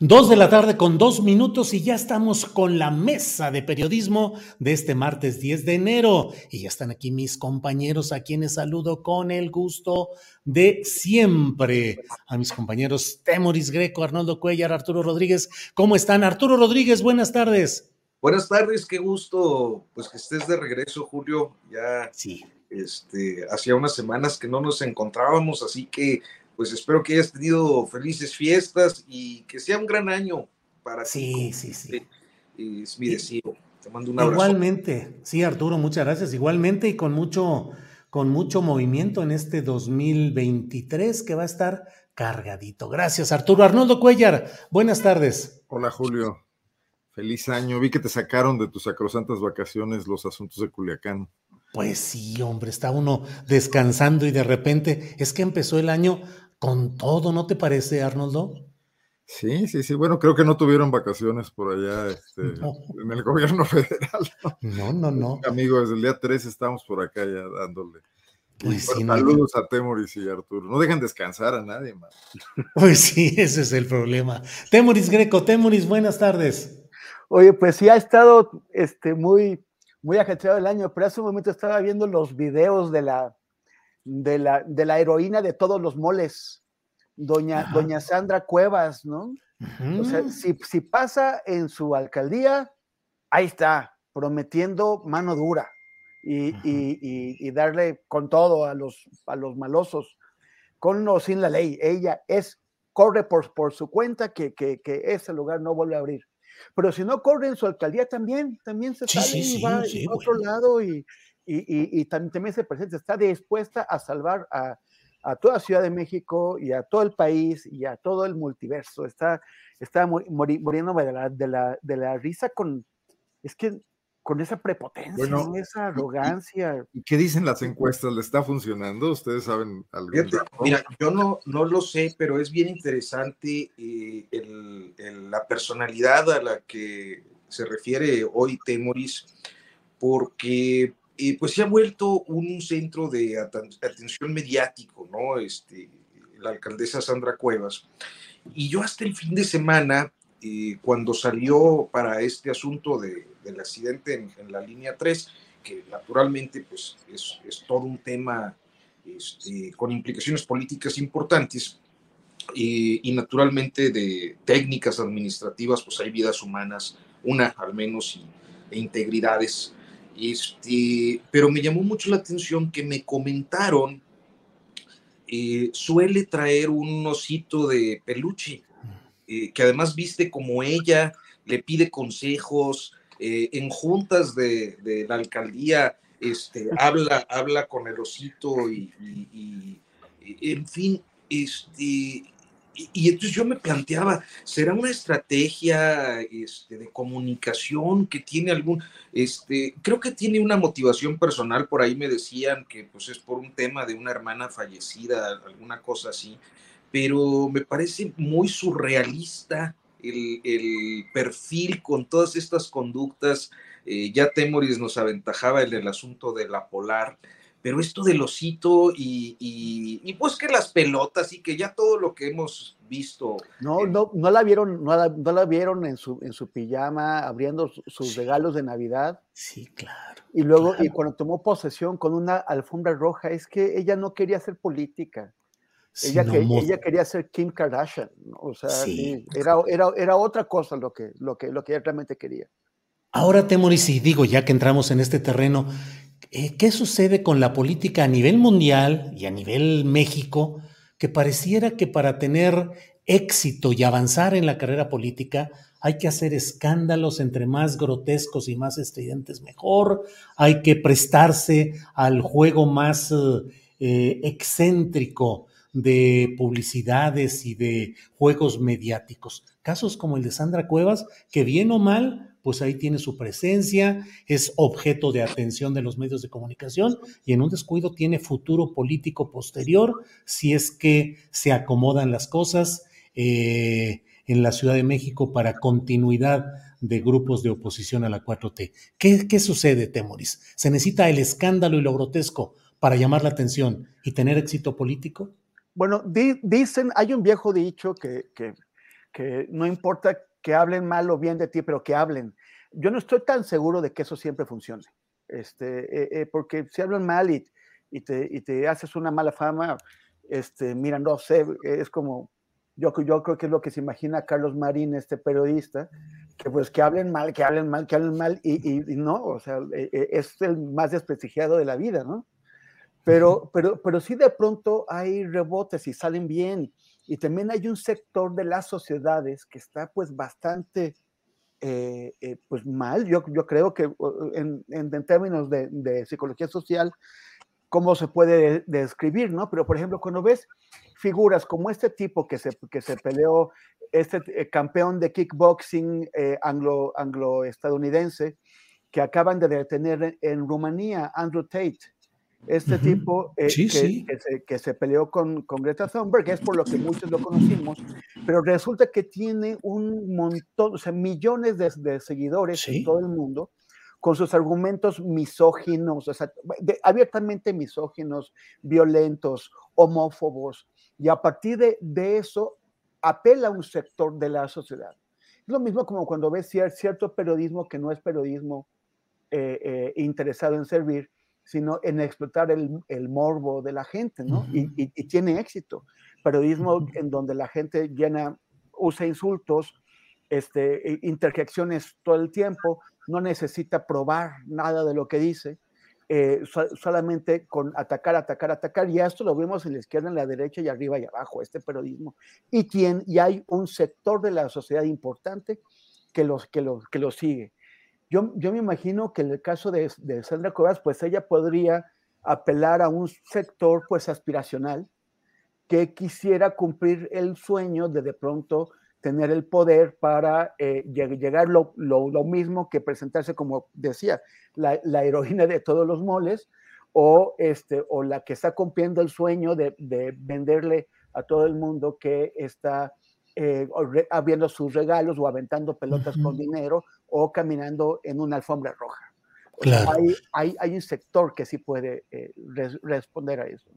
Dos de la tarde con dos minutos y ya estamos con la mesa de periodismo de este martes 10 de enero. Y ya están aquí mis compañeros a quienes saludo con el gusto de siempre. A mis compañeros Temoris Greco, Arnoldo Cuellar, Arturo Rodríguez. ¿Cómo están? Arturo Rodríguez, buenas tardes. Buenas tardes, qué gusto pues que estés de regreso, Julio. Ya Sí. este, hacía unas semanas que no nos encontrábamos, así que pues espero que hayas tenido felices fiestas y que sea un gran año para Sí, ti. sí, sí. Es mi deseo. Te mando un abrazo. Igualmente, sí, Arturo, muchas gracias. Igualmente y con mucho, con mucho movimiento en este 2023 que va a estar cargadito. Gracias, Arturo. Arnoldo Cuellar, buenas tardes. Hola Julio, feliz año. Vi que te sacaron de tus sacrosantas vacaciones los asuntos de Culiacán. Pues sí, hombre, está uno descansando y de repente es que empezó el año con todo, ¿no te parece, Arnoldo? Sí, sí, sí. Bueno, creo que no tuvieron vacaciones por allá este, No. en el gobierno federal. No, no, no. Amigo, desde el día 3 estamos por acá ya dándole. Pues Bueno, sí, no. saludos a Temoris y Arturo. No dejan descansar a nadie más. Pues sí, ese es el problema. Temoris Greco, Temoris, buenas tardes. Oye, pues sí ha estado este, muy, muy ajetreado el año, pero hace un momento estaba viendo los videos de la, de la, de la heroína de todos los moles, doña, Ajá. doña Sandra Cuevas, ¿no? O sea, si, si pasa en su alcaldía, ahí está, prometiendo mano dura y, y- y- darle con todo a los, a los malosos, con o sin la ley. Ella es, corre por, por su cuenta que, que, que ese lugar no vuelve a abrir. Pero si no corre en su alcaldía también, también se Sí, sale sí, y va, sí, a otro bueno. lado y, y, y- y tam- también se presenta, está dispuesta a salvar a, a toda Ciudad de México y a todo el país y a todo el multiverso. Está, está mu- mori- muriéndome de la, de, la, de la risa con, es que con esa prepotencia, Bueno, ¿no? esa y- arrogancia. ¿Y qué dicen las encuestas? ¿Le está funcionando? ¿Ustedes saben algo? Mira, yo no, no lo sé, pero es bien interesante eh, el- el- la personalidad a la que se refiere hoy Temoris, porque eh, pues se ha vuelto un centro de atención mediático, ¿no? Este, la alcaldesa Sandra Cuevas. Y yo hasta el fin de semana, eh, cuando salió para este asunto de- del accidente en, en la línea 3, que naturalmente pues es, es todo un tema este, con implicaciones políticas importantes eh, y naturalmente de técnicas administrativas, pues hay vidas humanas, una al menos, y, e integridades. Este, pero me llamó mucho la atención que me comentaron, eh, suele traer un osito de peluche, eh, que además viste como ella, le pide consejos, eh, en juntas de, de la alcaldía, este, habla, habla con el osito y, y- en fin, este, y, entonces yo me planteaba, ¿será una estrategia este, de comunicación que tiene algún, este, creo que tiene una motivación personal, por ahí me decían que pues es por un tema de una hermana fallecida, alguna cosa así, pero me parece muy surrealista el, el perfil con todas estas conductas. Eh, ya Temoris nos aventajaba en el asunto de la polar, pero esto del osito y, y, pues que las pelotas y que ya todo lo que hemos visto. No, no, no la vieron, no la, no la vieron en su, en su pijama abriendo sus regalos de Navidad. Sí, claro. Y luego, y cuando tomó posesión con una alfombra roja, es que ella no quería hacer política. ella, que, ella quería ser Kim Kardashian, o sea, era, era, era, otra cosa lo que, lo, que, lo que ella realmente quería. Ahora, Temoris, y digo, ya que entramos en este terreno, ¿qué sucede con la política a nivel mundial y a nivel México? Que pareciera que para tener éxito y avanzar en la carrera política hay que hacer escándalos entre más grotescos y más estridentes mejor, hay que prestarse al juego más eh, excéntrico de publicidades y de juegos mediáticos. Casos como el de Sandra Cuevas, que bien o mal pues ahí tiene su presencia, es objeto de atención de los medios de comunicación y en un descuido tiene futuro político posterior si es que se acomodan las cosas eh, en la Ciudad de México para continuidad de grupos de oposición a la 4T. ¿Qué, sucede, Temoris? ¿Se necesita el escándalo y lo grotesco para llamar la atención y tener éxito político? Bueno, dicen, hay un viejo dicho que, que no importa que hablen mal o bien de ti, pero que hablen. Yo no estoy tan seguro de que eso siempre funcione, este, eh, eh, porque si hablan mal y, y, te, y, te, haces una mala fama, este, mira, no sé, es como, yo, yo creo que es lo que se imagina Carlos Marín, este periodista, que pues que hablen mal, que hablen mal, que hablen mal, y, y no, o sea, eh, es el más desprestigiado de la vida, ¿no? Pero, pero, pero sí de pronto hay rebotes y salen bien, y también hay un sector de las sociedades que está pues bastante eh, eh, pues mal, yo, yo creo que en, en, términos de, psicología social, cómo se puede describir, ¿no? Pero por ejemplo, cuando ves figuras como este tipo que se, que se peleó, este eh, campeón de kickboxing anglo, anglo-estadounidense, que acaban de detener en Rumanía, Andrew Tate, este tipo que, se, que, se, peleó con, con, Greta Thunberg, es por lo que muchos lo conocimos, pero resulta que tiene un montón, o sea, millones de, de seguidores en todo el mundo con sus argumentos misóginos, o sea, abiertamente misóginos, violentos, homófobos, y a partir de, de, eso apela a un sector de la sociedad. Es lo mismo como cuando ves cierto periodismo que no es periodismo eh, eh, interesado en servir, sino en explotar el, el morbo de la gente, ¿no? y, y, tiene éxito. Periodismo en donde la gente llena, usa insultos, este, interjecciones todo el tiempo, no necesita probar nada de lo que dice, eh, solamente con atacar, atacar, atacar, y esto lo vemos en la izquierda, en la derecha y arriba y abajo, este periodismo. Y, tiene, y hay un sector de la sociedad importante que los, que los, que los sigue. Yo, yo me imagino que en el caso de, de Sandra Cuevas, pues ella podría apelar a un sector pues aspiracional que quisiera cumplir el sueño de de pronto tener el poder para eh, llegar lo, lo, lo, mismo que presentarse como decía, la, la, heroína de todos los moles o, este, o la que está cumpliendo el sueño de, de venderle a todo el mundo que está eh, abriendo sus regalos o aventando pelotas con dinero o caminando en una alfombra roja. Claro. Hay, hay, hay, un sector que sí puede eh, res responder a eso.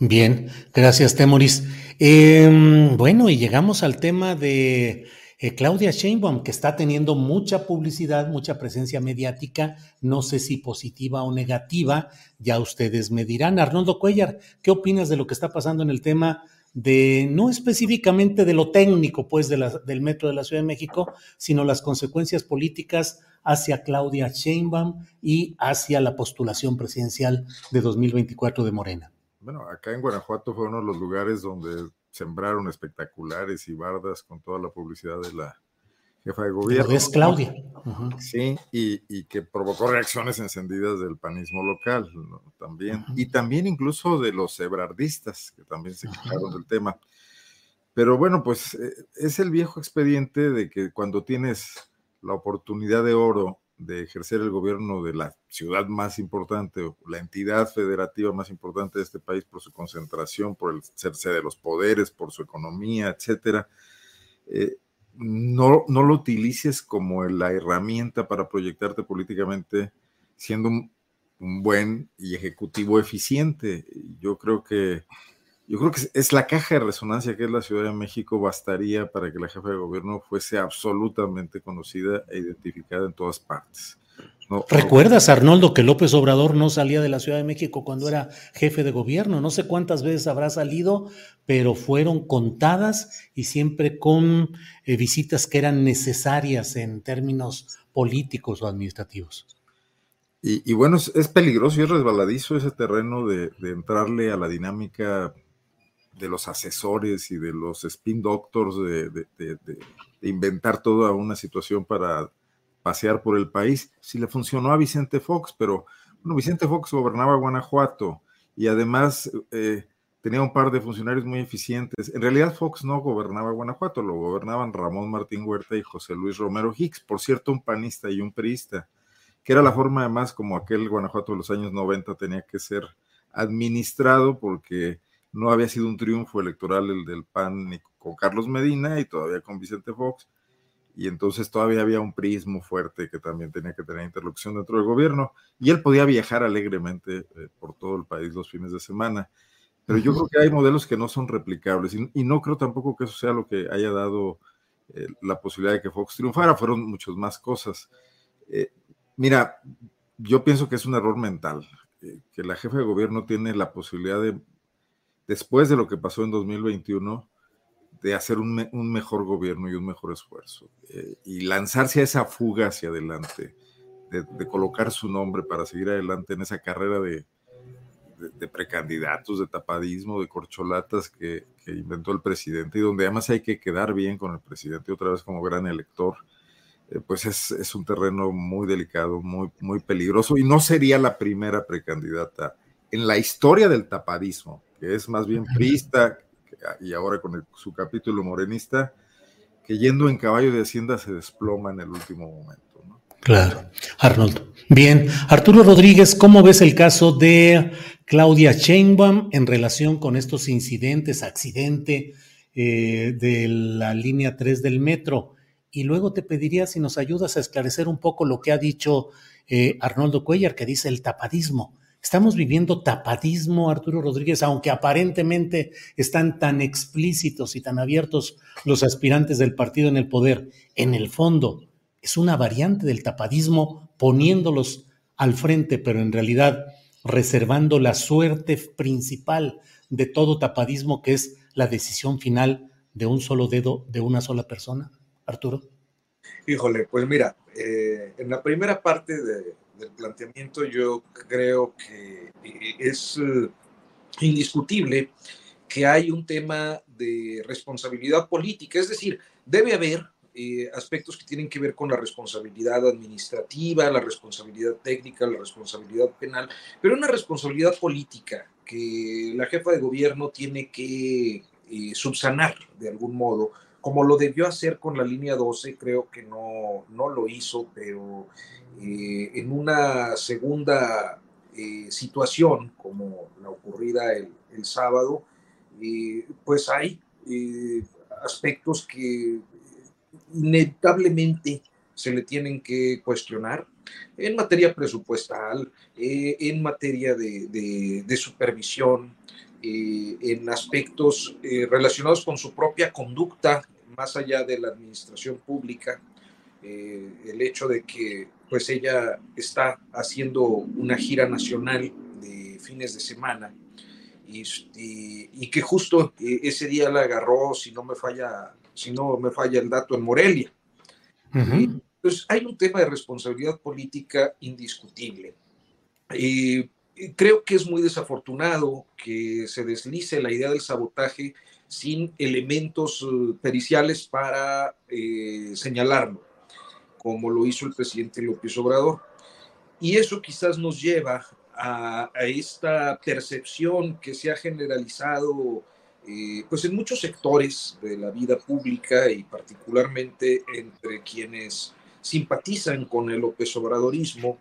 Bien, gracias, Temoris. Eh, bueno, y llegamos al tema de eh, Claudia Sheinbaum, que está teniendo mucha publicidad, mucha presencia mediática, no sé si positiva o negativa, ya ustedes me dirán. Arnoldo Cuellar, ¿qué opinas de lo que está pasando en el tema de no específicamente de lo técnico, pues, de la, del metro de la Ciudad de México, sino las consecuencias políticas hacia Claudia Sheinbaum y hacia la postulación presidencial de 2024 de Morena. Bueno, acá en Guanajuato fue uno de los lugares donde sembraron espectaculares y bardas con toda la publicidad de la jefa de gobierno. Es Claudia. Sí, y, y, que provocó reacciones encendidas del panismo local ¿no? también, y también incluso de los ebrardistas, que también se quejaron del tema. Pero bueno, pues eh, es el viejo expediente de que cuando tienes la oportunidad de oro de ejercer el gobierno de la ciudad más importante o la entidad federativa más importante de este país por su concentración, por el sede de los poderes, por su economía, etcétera, eh, no, no lo utilices como la herramienta para proyectarte políticamente, siendo un buen y ejecutivo eficiente. Yo creo que yo creo que es la caja de resonancia que es la Ciudad de México bastaría para que la jefa de gobierno fuese absolutamente conocida e identificada en todas partes. ¿Recuerdas, Arnoldo, que López Obrador no salía de la Ciudad de México cuando era jefe de gobierno? No sé cuántas veces habrá salido, pero fueron contadas y siempre con eh, visitas que eran necesarias en términos políticos o administrativos. Y, bueno, es, peligroso y es resbaladizo ese terreno de, entrarle a la dinámica de los asesores y de los spin doctors, de, de inventar toda una situación para pasear por el país. Si le funcionó a Vicente Fox, pero bueno, Vicente Fox gobernaba Guanajuato y además eh, tenía un par de funcionarios muy eficientes. En realidad Fox no gobernaba Guanajuato, lo gobernaban Ramón Martín Huerta y José Luis Romero Hicks, por cierto, un panista y un priista, que era la forma además como aquel Guanajuato de los años 90 tenía que ser administrado porque no había sido un triunfo electoral el del PAN ni con Carlos Medina y todavía con Vicente Fox y entonces todavía había un prismo fuerte que también tenía que tener interlocución dentro del gobierno, y él podía viajar alegremente eh, por todo el país los fines de semana. Pero yo creo que hay modelos que no son replicables, y, no creo tampoco que eso sea lo que haya dado eh, la posibilidad de que Fox triunfara, fueron muchas más cosas. Eh, mira, yo pienso que es un error mental, que la jefa de gobierno tiene la posibilidad de, después de lo que pasó en 2021, de hacer un, mejor gobierno y un mejor esfuerzo eh, y lanzarse a esa fuga hacia adelante, de, colocar su nombre para seguir adelante en esa carrera de, de, precandidatos, de tapadismo, de corcholatas que, inventó el presidente y donde además hay que quedar bien con el presidente otra vez como gran elector. Eh, pues es, es, un terreno muy delicado, muy, muy peligroso y no sería la primera precandidata en la historia del tapadismo, que es más bien prista, y ahora con su capítulo morenista, que yendo en caballo de Hacienda se desploma en el último momento. Claro, Arnoldo. Bien, Arturo Rodríguez, ¿cómo ves el caso de Claudia Sheinbaum en relación con estos incidentes, accidente eh, de la línea 3 del metro? Y luego te pediría si nos ayudas a esclarecer un poco lo que ha dicho eh, Arnoldo Cuellar, que dice el tapadismo. Estamos viviendo tapadismo, Arturo Rodríguez, aunque aparentemente están tan explícitos y tan abiertos los aspirantes del partido en el poder. En el fondo, es una variante del tapadismo poniéndolos al frente, pero en realidad reservando la suerte principal de todo tapadismo, que es la decisión final de un solo dedo de una sola persona. Arturo. Híjole, pues mira, eh, en la primera parte de, del planteamiento, yo creo que eh, es eh, indiscutible que hay un tema de responsabilidad política, es decir, debe haber eh, aspectos que tienen que ver con la responsabilidad administrativa, la responsabilidad técnica, la responsabilidad penal, pero una responsabilidad política que la jefa de gobierno tiene que subsanar de algún modo como lo debió hacer con la línea 12, creo que no, no lo hizo, pero eh, en una segunda eh, situación como la ocurrida el, sábado, eh, pues hay aspectos que inevitablemente se le tienen que cuestionar en materia presupuestal, en materia de, de supervisión, en aspectos relacionados con su propia conducta, más allá de la administración pública, el hecho de que pues ella está haciendo una gira nacional de fines de semana y, y, que justo eh, ese día la agarró, si no me falla, si no me falla el dato, en Morelia. Entonces hay un tema de responsabilidad política indiscutible. y creo que es muy desafortunado que se deslice la idea del sabotaje sin elementos eh, periciales para eh, señalarlo como lo hizo el presidente López Obrador. Y eso quizás nos lleva a, esta percepción que se ha generalizado eh, pues en muchos sectores de la vida pública y particularmente entre quienes simpatizan con el López Obradorismo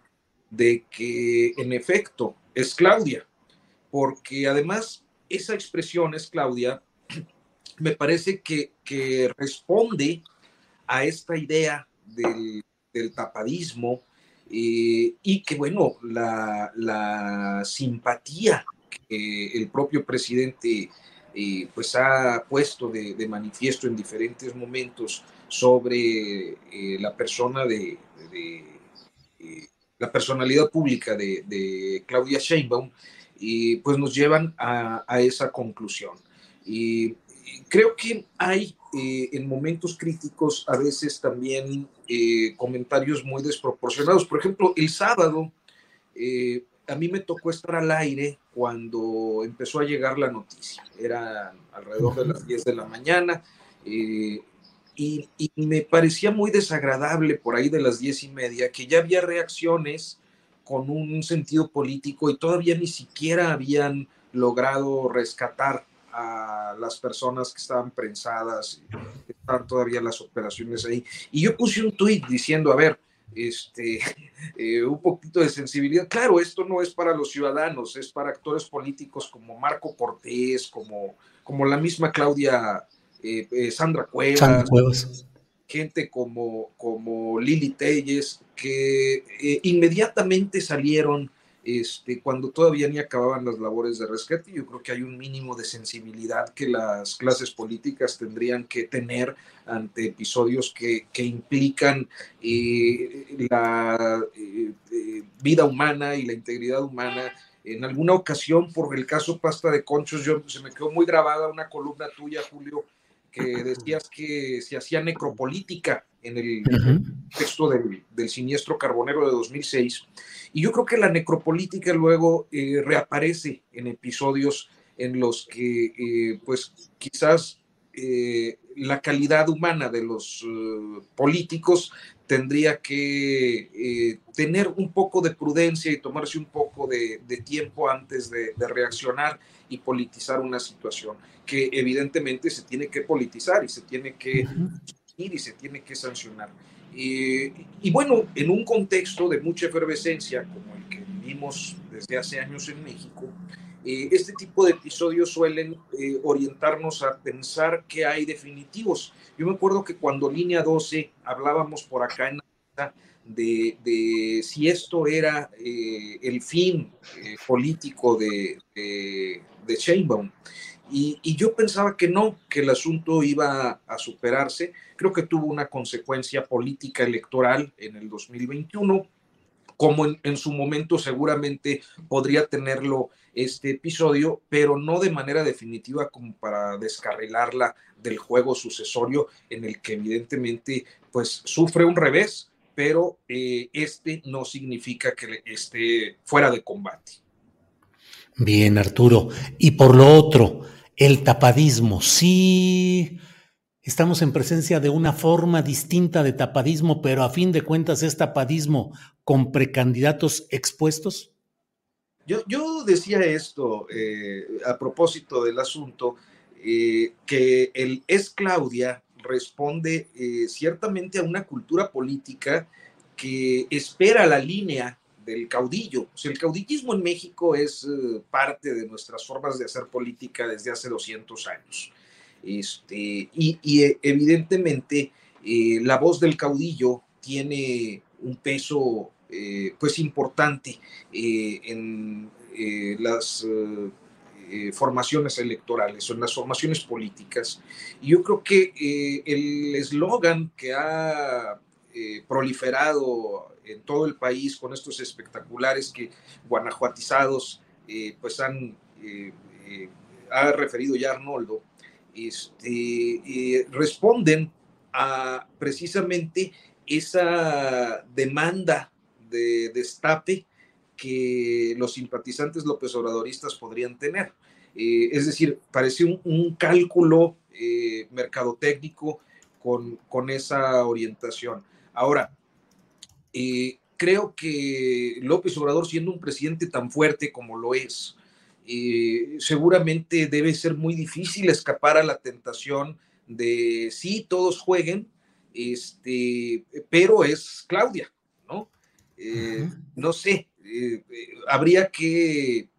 de que en efecto es Claudia, porque además esa expresión es Claudia, me parece que, que responde a esta idea del, tapadismo y que, bueno, la, la simpatía que el propio presidente pues ha puesto de, manifiesto en diferentes momentos sobre eh, la persona de, eh, la personalidad pública de, Claudia Sheinbaum, y pues nos llevan a, esa conclusión. Y, creo que hay eh, en momentos críticos a veces también comentarios muy desproporcionados. Por ejemplo, el sábado a mí me tocó estar al aire cuando empezó a llegar la noticia. Era alrededor de las 10 de la mañana y, me parecía muy desagradable por ahí de las 10 y media que ya había reacciones con un sentido político y todavía ni siquiera habían logrado rescatar a las personas que estaban prensadas, estaban todavía las operaciones ahí. Y yo puse un tuit diciendo, a ver, este, eh, un poquito de sensibilidad. Claro, esto no es para los ciudadanos, es para actores políticos como Marco Cortés, como, como la misma Claudia eh, eh, Sandra, Cuevas, gente como, como Lili Telles, que inmediatamente salieron este, cuando todavía ni acababan las labores de rescate. Yo creo que hay un mínimo de sensibilidad que las clases políticas tendrían que tener ante episodios que, que implican eh, la eh, eh, vida humana y la integridad humana. En alguna ocasión, por el caso Pasta de Conchos, yo, se me quedó muy grabada una columna tuya, Julio, que decías que se hacía necropolítica en el texto del, del, siniestro carbonero de 2006. Y yo creo que la necropolítica luego eh, reaparece en episodios en los que, eh, pues, quizás eh, la calidad humana de los políticos tendría que tener un poco de prudencia y tomarse un poco de, tiempo antes de, de reaccionar y politizar una situación que evidentemente se tiene que politizar y se tiene que y se tiene que sancionar. y bueno, en un contexto de mucha efervescencia como el que vivimos desde hace años en México, eh, este tipo de episodios suelen eh, orientarnos a pensar que hay definitivos. Yo me acuerdo que cuando Línea 12 hablábamos por acá en de, de si esto era eh, el fin político de, de, de Sheinbaum. Y, yo pensaba que no, que el asunto iba a superarse. Creo que tuvo una consecuencia política electoral en el 2021, como en, su momento seguramente podría tenerlo este episodio, pero no de manera definitiva como para descarrilarla del juego sucesorio en el que evidentemente pues sufre un revés, pero eh, este no significa que esté fuera de combate. Bien, Arturo. Y por lo otro, el tapadismo. Sí, estamos en presencia de una forma distinta de tapadismo, pero a fin de cuentas es tapadismo con precandidatos expuestos. Yo, decía esto eh, a propósito del asunto, eh, que el es Claudia responde eh, ciertamente a una cultura política que espera la línea del caudillo. el caudillismo en México es eh, parte de nuestras formas de hacer política desde hace 200 años. Este, y, eh, evidentemente eh, la voz del caudillo tiene un peso pues importante en las formaciones electorales o en las formaciones políticas. Y yo creo que el eslogan que ha proliferado en todo el país con estos espectaculares que guanajuatizados eh, pues han, eh, eh, ha referido ya Arnoldo, este, responden a precisamente esa demanda de destape que los simpatizantes López Obradoristas podrían tener. es decir, parece un, cálculo mercadotécnico con, con esa orientación. Ahora, eh, creo que López Obrador, siendo un presidente tan fuerte como lo es, eh, seguramente debe ser muy difícil escapar a la tentación de sí, todos jueguen, este, pero es Claudia, ¿no? Eh, no sé, habría que,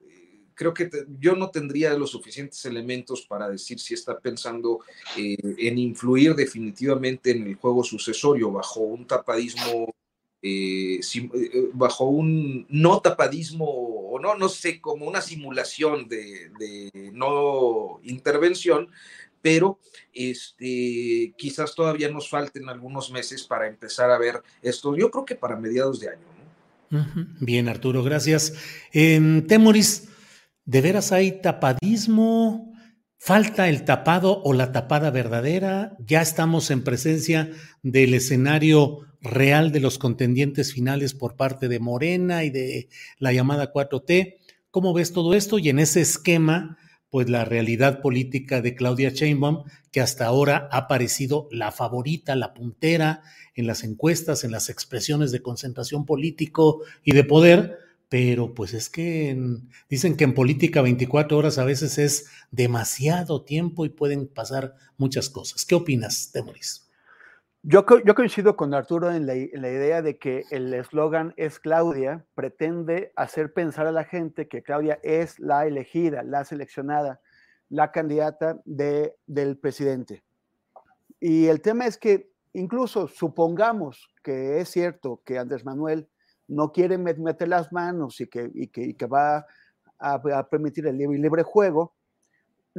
creo que yo no tendría los suficientes elementos para decir si está pensando en influir definitivamente en el juego sucesorio bajo un tapadismo eh, eh, bajo un no tapadismo, o no, no sé, como una simulación de, no intervención, pero este, quizás todavía nos falten algunos meses para empezar a ver esto. Yo creo que para mediados de año. Bien, Arturo, gracias. En Temoris, ¿de veras hay tapadismo? ¿Falta el tapado o la tapada verdadera? ¿Ya estamos en presencia del escenario real de los contendientes finales por parte de Morena y de la llamada 4T? ¿Cómo ves todo esto? Y en ese esquema, pues la realidad política de Claudia Sheinbaum, que hasta ahora ha parecido la favorita, la puntera en las encuestas, en las expresiones de concentración político y de poder, pero pues es que dicen que en política 24 horas a veces es demasiado tiempo y pueden pasar muchas cosas. ¿Qué opinas, Temoris? Yo, coincido con Arturo en la, idea de que el eslogan es Claudia, pretende hacer pensar a la gente que Claudia es la elegida, la seleccionada, la candidata de, del presidente. Y el tema es que incluso supongamos que es cierto que Andrés Manuel no quiere meter las manos y que va a, permitir el libre, libre juego,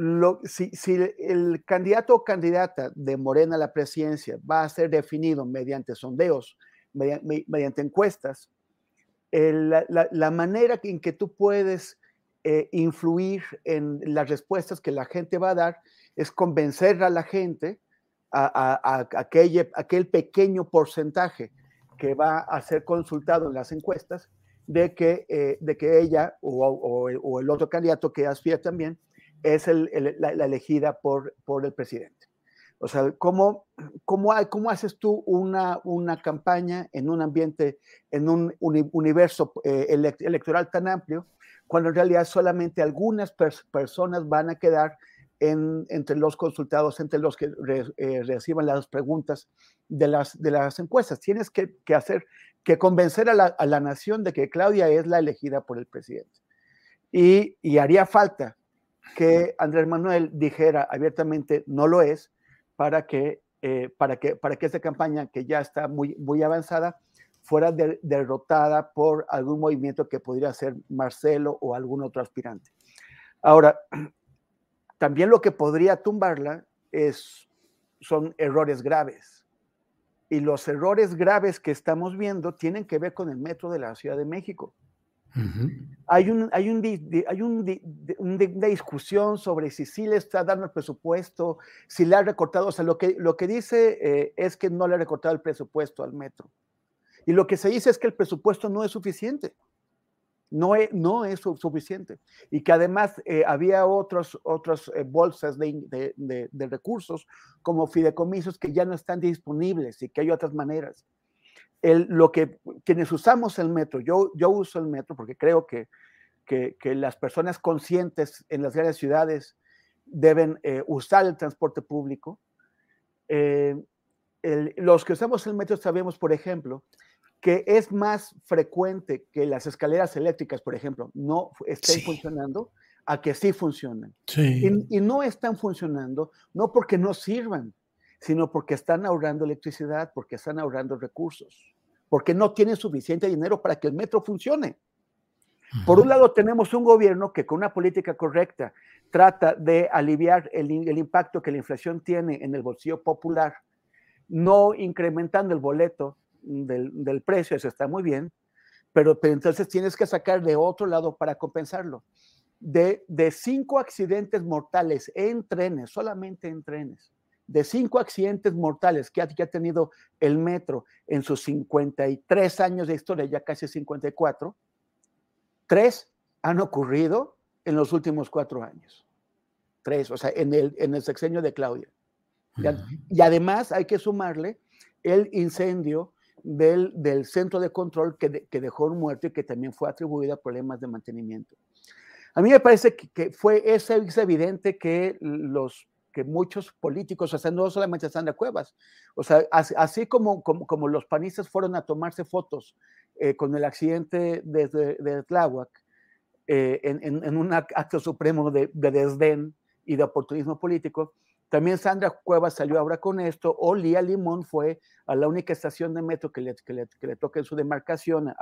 lo, si, si, el candidato o candidata de Morena a la presidencia va a ser definido mediante sondeos, mediante, encuestas, la, manera en que tú puedes eh, influir en las respuestas que la gente va a dar es convencer a la gente, a, aquel, pequeño porcentaje que va a ser consultado en las encuestas de que, eh, ella o, o, el otro candidato que aspira también es la, elegida por, por el presidente. O sea, ¿cómo, cómo, cómo haces tú una, una campaña en un ambiente, en un uni, universo eh, electoral tan amplio, cuando en realidad solamente algunas pers personas van a quedar en, entre los consultados, entre los que re, eh, reciban las preguntas de las, de las encuestas. Tienes que, que hacer, que convencer a la, a la, nación de que Claudia es la elegida por el presidente. Y, y haría falta que Andrés Manuel dijera abiertamente no lo es para que, eh, para que, para que esta campaña, que ya está muy, muy avanzada, fuera de, derrotada por algún movimiento que podría ser Marcelo o algún otro aspirante. Ahora, también lo que podría tumbarla es, son errores graves. Y los errores graves que estamos viendo tienen que ver con el metro de la Ciudad de México. Uh -huh. Hay, un, hay, un, hay un, una discusión sobre si sí le está dando el presupuesto, si le ha recortado. O sea, lo que, lo que dice eh, es que no le ha recortado el presupuesto al metro. Y lo que se dice es que el presupuesto no es suficiente no es, no es suficiente. Y que además eh, había otros, otras eh, bolsas de, de, de, de, recursos como fideicomisos que ya no están disponibles y que hay otras maneras. El, lo que quienes usamos el metro, yo, yo uso el metro porque creo que, que, que las personas conscientes en las grandes ciudades deben eh, usar el transporte público. Eh, el, los que usamos el metro sabemos, por ejemplo, que es más frecuente que las escaleras eléctricas, por ejemplo, no estén sí. funcionando a que sí funcionan. Sí. Y, y, no están funcionando, no porque no sirvan, sino porque están ahorrando electricidad, porque están ahorrando recursos, porque no tienen suficiente dinero para que el metro funcione. Por un lado, tenemos un gobierno que con una política correcta trata de aliviar el, el impacto que la inflación tiene en el bolsillo popular, no incrementando el boleto del, del, precio, eso está muy bien, pero, pero, entonces tienes que sacar de otro lado para compensarlo. De, de cinco accidentes mortales en trenes, solamente en trenes, de cinco accidentes mortales que ha, que ha tenido el metro en sus 53 años de historia, ya casi 54, tres han ocurrido en los últimos cuatro años. Tres, o sea, en el, en el sexenio de Claudia. Uh -huh. Y además hay que sumarle el incendio del, del centro de control que, de, que, dejó un muerto y que también fue atribuido a problemas de mantenimiento. A mí me parece que, que fue es, es evidente que los que muchos políticos, o sea, no solamente de Cuevas, o sea, así, como, como, como, los panistas fueron a tomarse fotos eh, con el accidente de, de, de Tláhuac, eh, en, en, en, un acto supremo de, de, desdén y de oportunismo político, También Sandra Cuevas salió ahora con esto, o Lía Limón fue a la única estación de metro que le, que le, toca en su demarcación, a,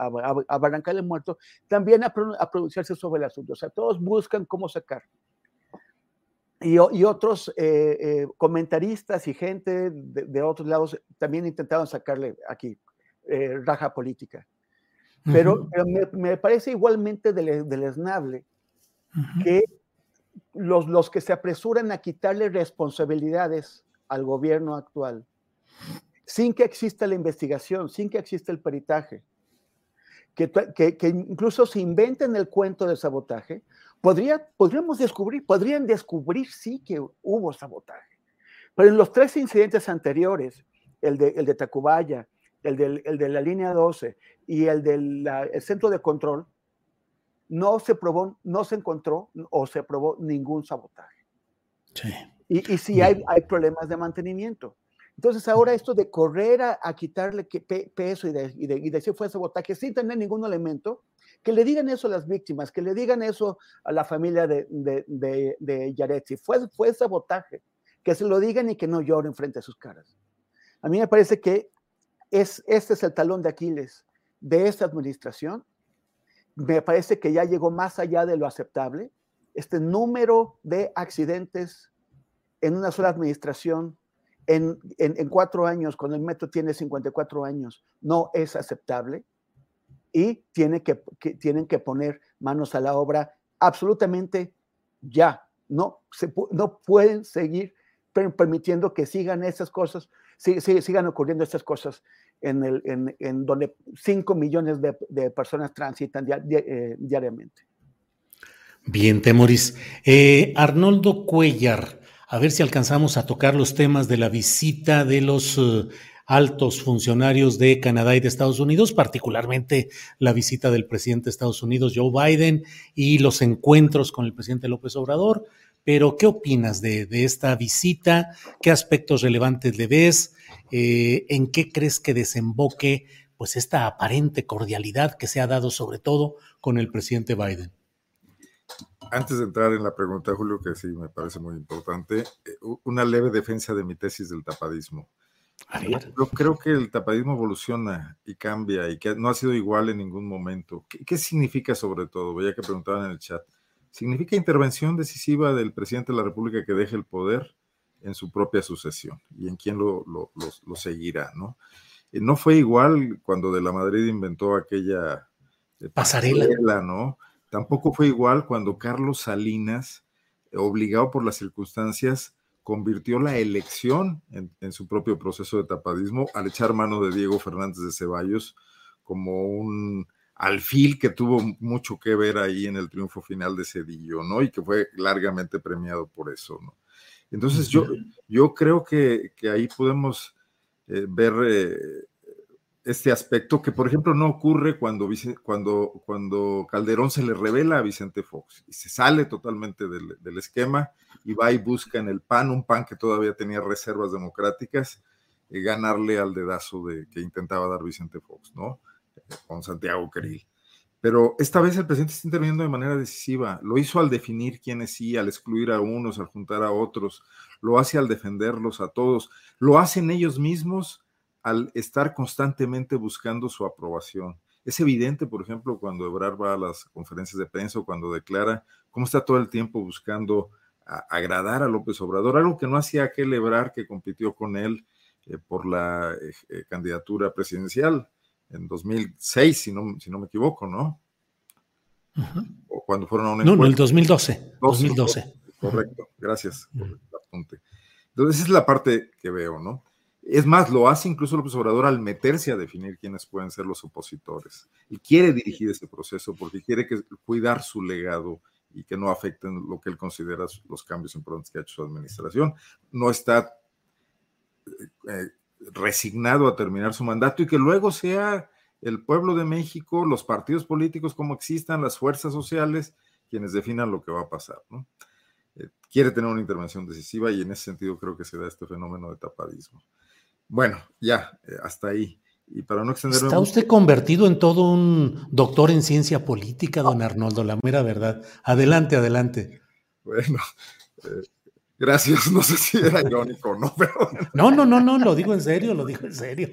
a, Barranca del Muerto, también a, a, pronunciarse sobre el asunto. O sea, todos buscan cómo sacar. Y, y otros eh, eh, comentaristas y gente de, otros lados también intentaron sacarle aquí eh, raja política. Pero, me, parece igualmente deleznable que los, los que se apresuran a quitarle responsabilidades al gobierno actual, sin que exista la investigación, sin que exista el peritaje, que, que, incluso se inventen el cuento del sabotaje, podría, podríamos descubrir, podrían descubrir sí que hubo sabotaje. Pero en los tres incidentes anteriores, el de, el de Tacubaya, el, del, el de la línea 12 y el del centro de control, no se probó, no se encontró o se probó ningún sabotaje. Sí. Y, y sí hay, hay problemas de mantenimiento. Entonces ahora esto de correr a, quitarle peso y, de, y, de, decir fue sabotaje sin tener ningún elemento, que le digan eso a las víctimas, que le digan eso a la familia de, de, de Yaretsi, fue, fue sabotaje, que se lo digan y que no lloren frente a sus caras. A mí me parece que es, este es el talón de Aquiles de esta administración me parece que ya llegó más allá de lo aceptable. Este número de accidentes en una sola administración en, cuatro años, cuando el metro tiene 54 años, no es aceptable y tiene que, tienen que poner manos a la obra absolutamente ya. No, no pueden seguir permitiendo que sigan esas cosas, sigan ocurriendo estas cosas en, el, en, en donde 5 millones de, personas transitan eh, diariamente. Bien, Temoris. Eh, Arnoldo Cuellar, a ver si alcanzamos a tocar los temas de la visita de los uh, altos funcionarios de Canadá y de Estados Unidos, particularmente la visita del presidente de Estados Unidos, Joe Biden, y los encuentros con el presidente López Obrador. Pero, ¿qué opinas de, esta visita? ¿Qué aspectos relevantes le ves? Eh, ¿en qué crees que desemboque pues esta aparente cordialidad que se ha dado sobre todo con el presidente Biden? Antes de entrar en la pregunta, Julio, que sí me parece muy importante, eh, una leve defensa de mi tesis del tapadismo. Yo creo que el tapadismo evoluciona y cambia y que no ha sido igual en ningún momento. ¿Qué, qué significa sobre todo? Veía que preguntaban en el chat. Significa intervención decisiva del presidente de la República que deje el poder en su propia sucesión y en quién lo, lo, seguirá, ¿no? Eh, no fue igual cuando de la Madrid inventó aquella eh, pasarela. ¿no? Tampoco fue igual cuando Carlos Salinas, obligado por las circunstancias, convirtió la elección en, en, su propio proceso de tapadismo al echar mano de Diego Fernández de Ceballos como un alfil que tuvo mucho que ver ahí en el triunfo final de Cedillo, ¿no? Y que fue largamente premiado por eso, ¿no? Entonces yo, yo creo que, ahí podemos eh, ver eh, este aspecto que, por ejemplo, no ocurre cuando, cuando, cuando Calderón se le revela a Vicente Fox y se sale totalmente del, esquema y va y busca en el PAN, un PAN que todavía tenía reservas democráticas, y ganarle al dedazo de, que intentaba dar Vicente Fox, ¿no? Con Santiago Queril. Pero esta vez el presidente está interviniendo de manera decisiva. Lo hizo al definir quiénes sí, al excluir a unos, al juntar a otros. Lo hace al defenderlos a todos. Lo hacen ellos mismos al estar constantemente buscando su aprobación. Es evidente, por ejemplo, cuando Ebrard va a las conferencias de prensa o cuando declara cómo está todo el tiempo buscando agradar a López Obrador, algo que no hacía aquel Ebrard que compitió con él eh, por la eh, eh, candidatura presidencial en 2006, si no, si no me equivoco, ¿no? O cuando fueron a un No, no, el 2012. 2012. Correcto, gracias por el apunte. Entonces, esa es la parte que veo, ¿no? Es más, lo hace incluso López Obrador al meterse a definir quiénes pueden ser los opositores. Y quiere dirigir ese proceso porque quiere que, cuidar su legado y que no afecten lo que él considera los cambios importantes que ha hecho su administración. No está eh, resignado a terminar su mandato y que luego sea el pueblo de México, los partidos políticos como existan, las fuerzas sociales, quienes definan lo que va a pasar. ¿no? Eh, quiere tener una intervención decisiva y en ese sentido creo que se da este fenómeno de tapadismo. Bueno, ya, eh, hasta ahí. Y para no extenderme Está usted convertido en todo un doctor en ciencia política, don Arnoldo, la mera verdad. Adelante, adelante. Bueno, eh, Gracias, no sé si era irónico o no, pero... No, no, no, no, lo digo en serio, lo digo en serio.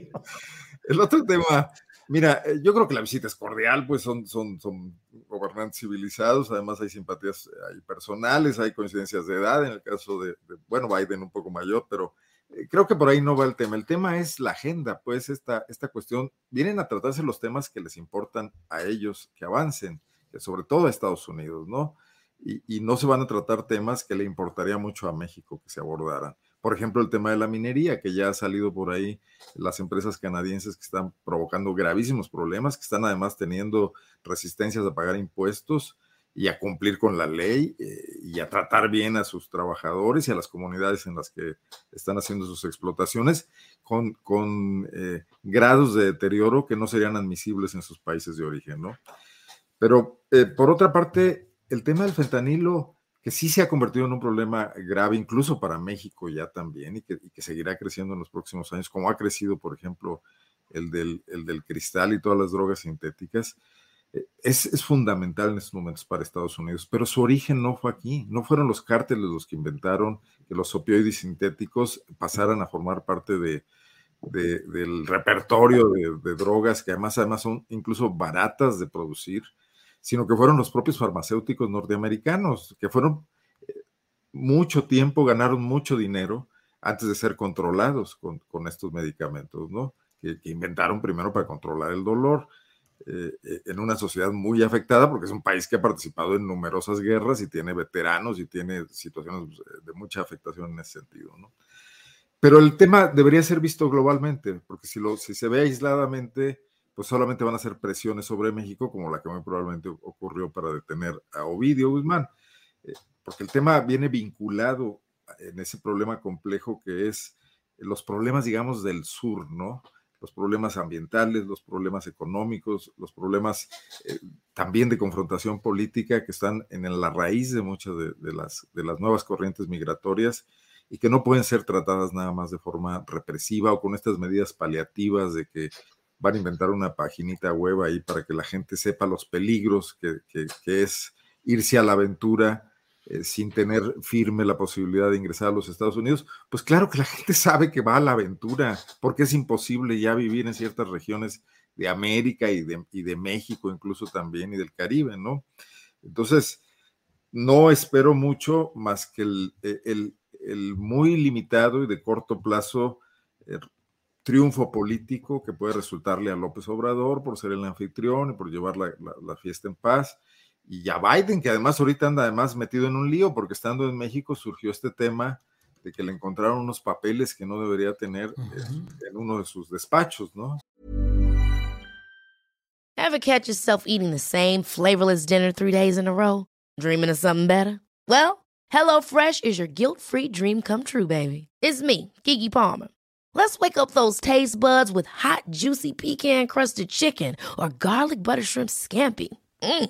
El otro tema, mira, eh, yo creo que la visita es cordial, pues son, son, son gobernantes civilizados, además hay simpatías hay personales, hay coincidencias de edad, en el caso de, bueno, Biden un poco mayor, pero creo que por ahí no va el tema. El tema es la agenda, pues esta, esta cuestión, vienen a tratarse los temas que les importan a ellos que avancen, sobre todo a Estados Unidos, ¿no? Y, y, no se van a tratar temas que le importaría mucho a México que se abordaran. Por ejemplo, el tema de la minería, que ya ha salido por ahí, las empresas canadienses que están provocando gravísimos problemas, que están además teniendo resistencias a pagar impuestos y a cumplir con la ley eh, y a tratar bien a sus trabajadores y a las comunidades en las que están haciendo sus explotaciones con, con eh, grados de deterioro que no serían admisibles en sus países de origen, ¿no? Pero eh, por otra parte, el tema del fentanilo, que sí se ha convertido en un problema grave incluso para México ya también y que, y que seguirá creciendo en los próximos años, como ha crecido, por ejemplo, el del, el del cristal y todas las drogas sintéticas, es, es, fundamental en estos momentos para Estados Unidos, pero su origen no fue aquí, no fueron los cárteles los que inventaron que los opioides sintéticos pasaran a formar parte de, de, del repertorio de, drogas que además, además son incluso baratas de producir, sino que fueron los propios farmacéuticos norteamericanos, que fueron eh, mucho tiempo, ganaron mucho dinero antes de ser controlados con, estos medicamentos, ¿no? Que, inventaron primero para controlar el dolor en una sociedad muy afectada, porque es un país que ha participado en numerosas guerras y tiene veteranos y tiene situaciones eh, de mucha afectación en ese sentido, ¿no? Pero el tema debería ser visto globalmente, porque si, lo, si se ve aisladamente, pues solamente van a ser presiones sobre México, como la que muy probablemente ocurrió para detener a Ovidio Guzmán, eh, porque el tema viene vinculado en ese problema complejo que es los problemas, digamos, del sur, ¿no? Los problemas ambientales, los problemas económicos, los problemas eh, también de confrontación política que están en la raíz de muchas de, las, nuevas corrientes migratorias y que no pueden ser tratadas nada más de forma represiva o con estas medidas paliativas de que van a inventar una paginita web ahí para que la gente sepa los peligros que es irse a la aventura eh, sin tener firme la posibilidad de ingresar a los Estados Unidos, pues claro que la gente sabe que va a la aventura, porque es imposible ya vivir en ciertas regiones de América y de, y de México incluso también y del Caribe, ¿no? Entonces, no espero mucho más que el, eh, el, el muy limitado y de corto plazo eh, triunfo político que puede resultarle a López Obrador por ser el anfitrión y por llevar la, la fiesta en paz y a Biden, que además ahorita anda además metido en un lío, porque estando en México surgió este tema de que le encontraron unos papeles que no debería tener -huh. en uno de sus despachos, ¿no? Ever catch yourself eating the same flavorless dinner three days in a row? Dreaming of something better? Well, HelloFresh is your guilt-free dream come true, baby. It's me, Kiki Palmer. Let's wake up those taste buds with hot, juicy pecan-crusted chicken or garlic butter shrimp scampi. Mm.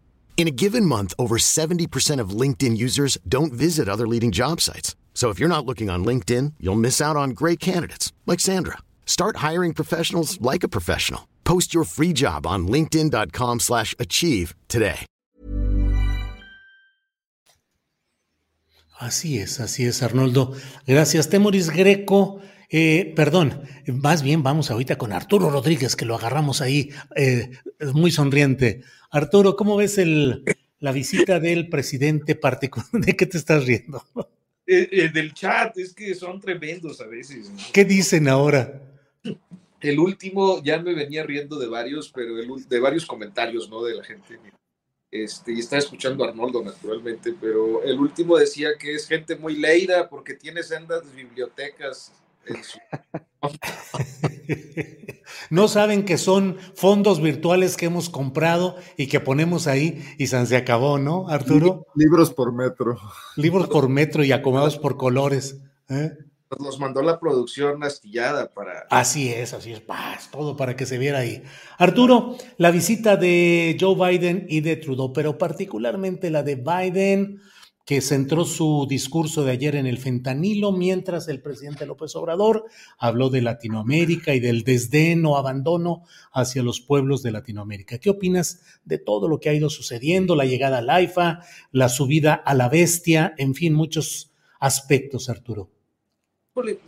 In a given month, over 70% of LinkedIn users don't visit other leading job sites. So if you're not looking on LinkedIn, you'll miss out on great candidates like Sandra. Start hiring professionals like a professional. Post your free job on linkedin.com/achieve today. Así es, así es, Arnoldo. Gracias, Temoris Greco. Eh, perdón, más bien vamos ahorita con Arturo Rodríguez, que lo agarramos ahí, eh, muy sonriente. Arturo, ¿cómo ves el, la visita del presidente particular? ¿De qué te estás riendo? El, el del chat, es que son tremendos a veces. ¿no? ¿Qué dicen ahora? El último, ya me venía riendo de varios, pero el, de varios comentarios, ¿no? De la gente. Este, y está escuchando a Arnoldo, naturalmente, pero el último decía que es gente muy leída porque tiene sendas bibliotecas no saben que son fondos virtuales que hemos comprado y que ponemos ahí y se acabó, ¿no, Arturo? Libros por metro. Libros por metro y acomodados por colores. ¿eh? Nos mandó la producción astillada para. Así es, así es, paz, todo para que se viera ahí. Arturo, la visita de Joe Biden y de Trudeau, pero particularmente la de Biden, que centró su discurso de ayer en el fentanilo, mientras el presidente López Obrador habló de Latinoamérica y del desdén o abandono hacia los pueblos de Latinoamérica. ¿Qué opinas de todo lo que ha ido sucediendo, la llegada al AIFA, la subida a la bestia, en fin, muchos aspectos, Arturo?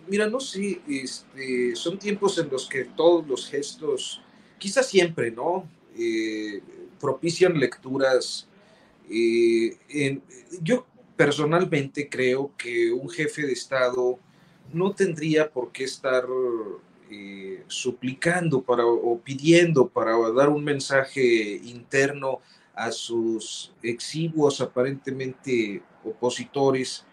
Mira, no sé, este, son tiempos en los que todos los gestos, quizás siempre, ¿no? Eh, propician lecturas. Eh, yo personalmente creo que un jefe de Estado no tendría por qué estar eh, suplicando para, o pidiendo para dar un mensaje interno a sus exiguos aparentemente opositores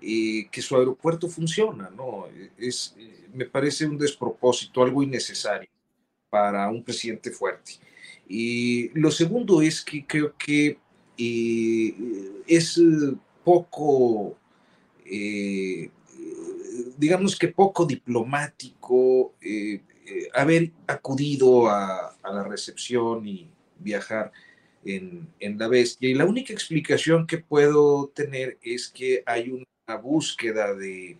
que su aeropuerto funciona, ¿no? Es, me parece un despropósito, algo innecesario para un presidente fuerte. Y lo segundo es que creo que eh, es poco, eh, digamos que poco diplomático eh, haber acudido a, a, la recepción y viajar en, en la bestia. Y la única explicación que puedo tener es que hay un búsqueda de,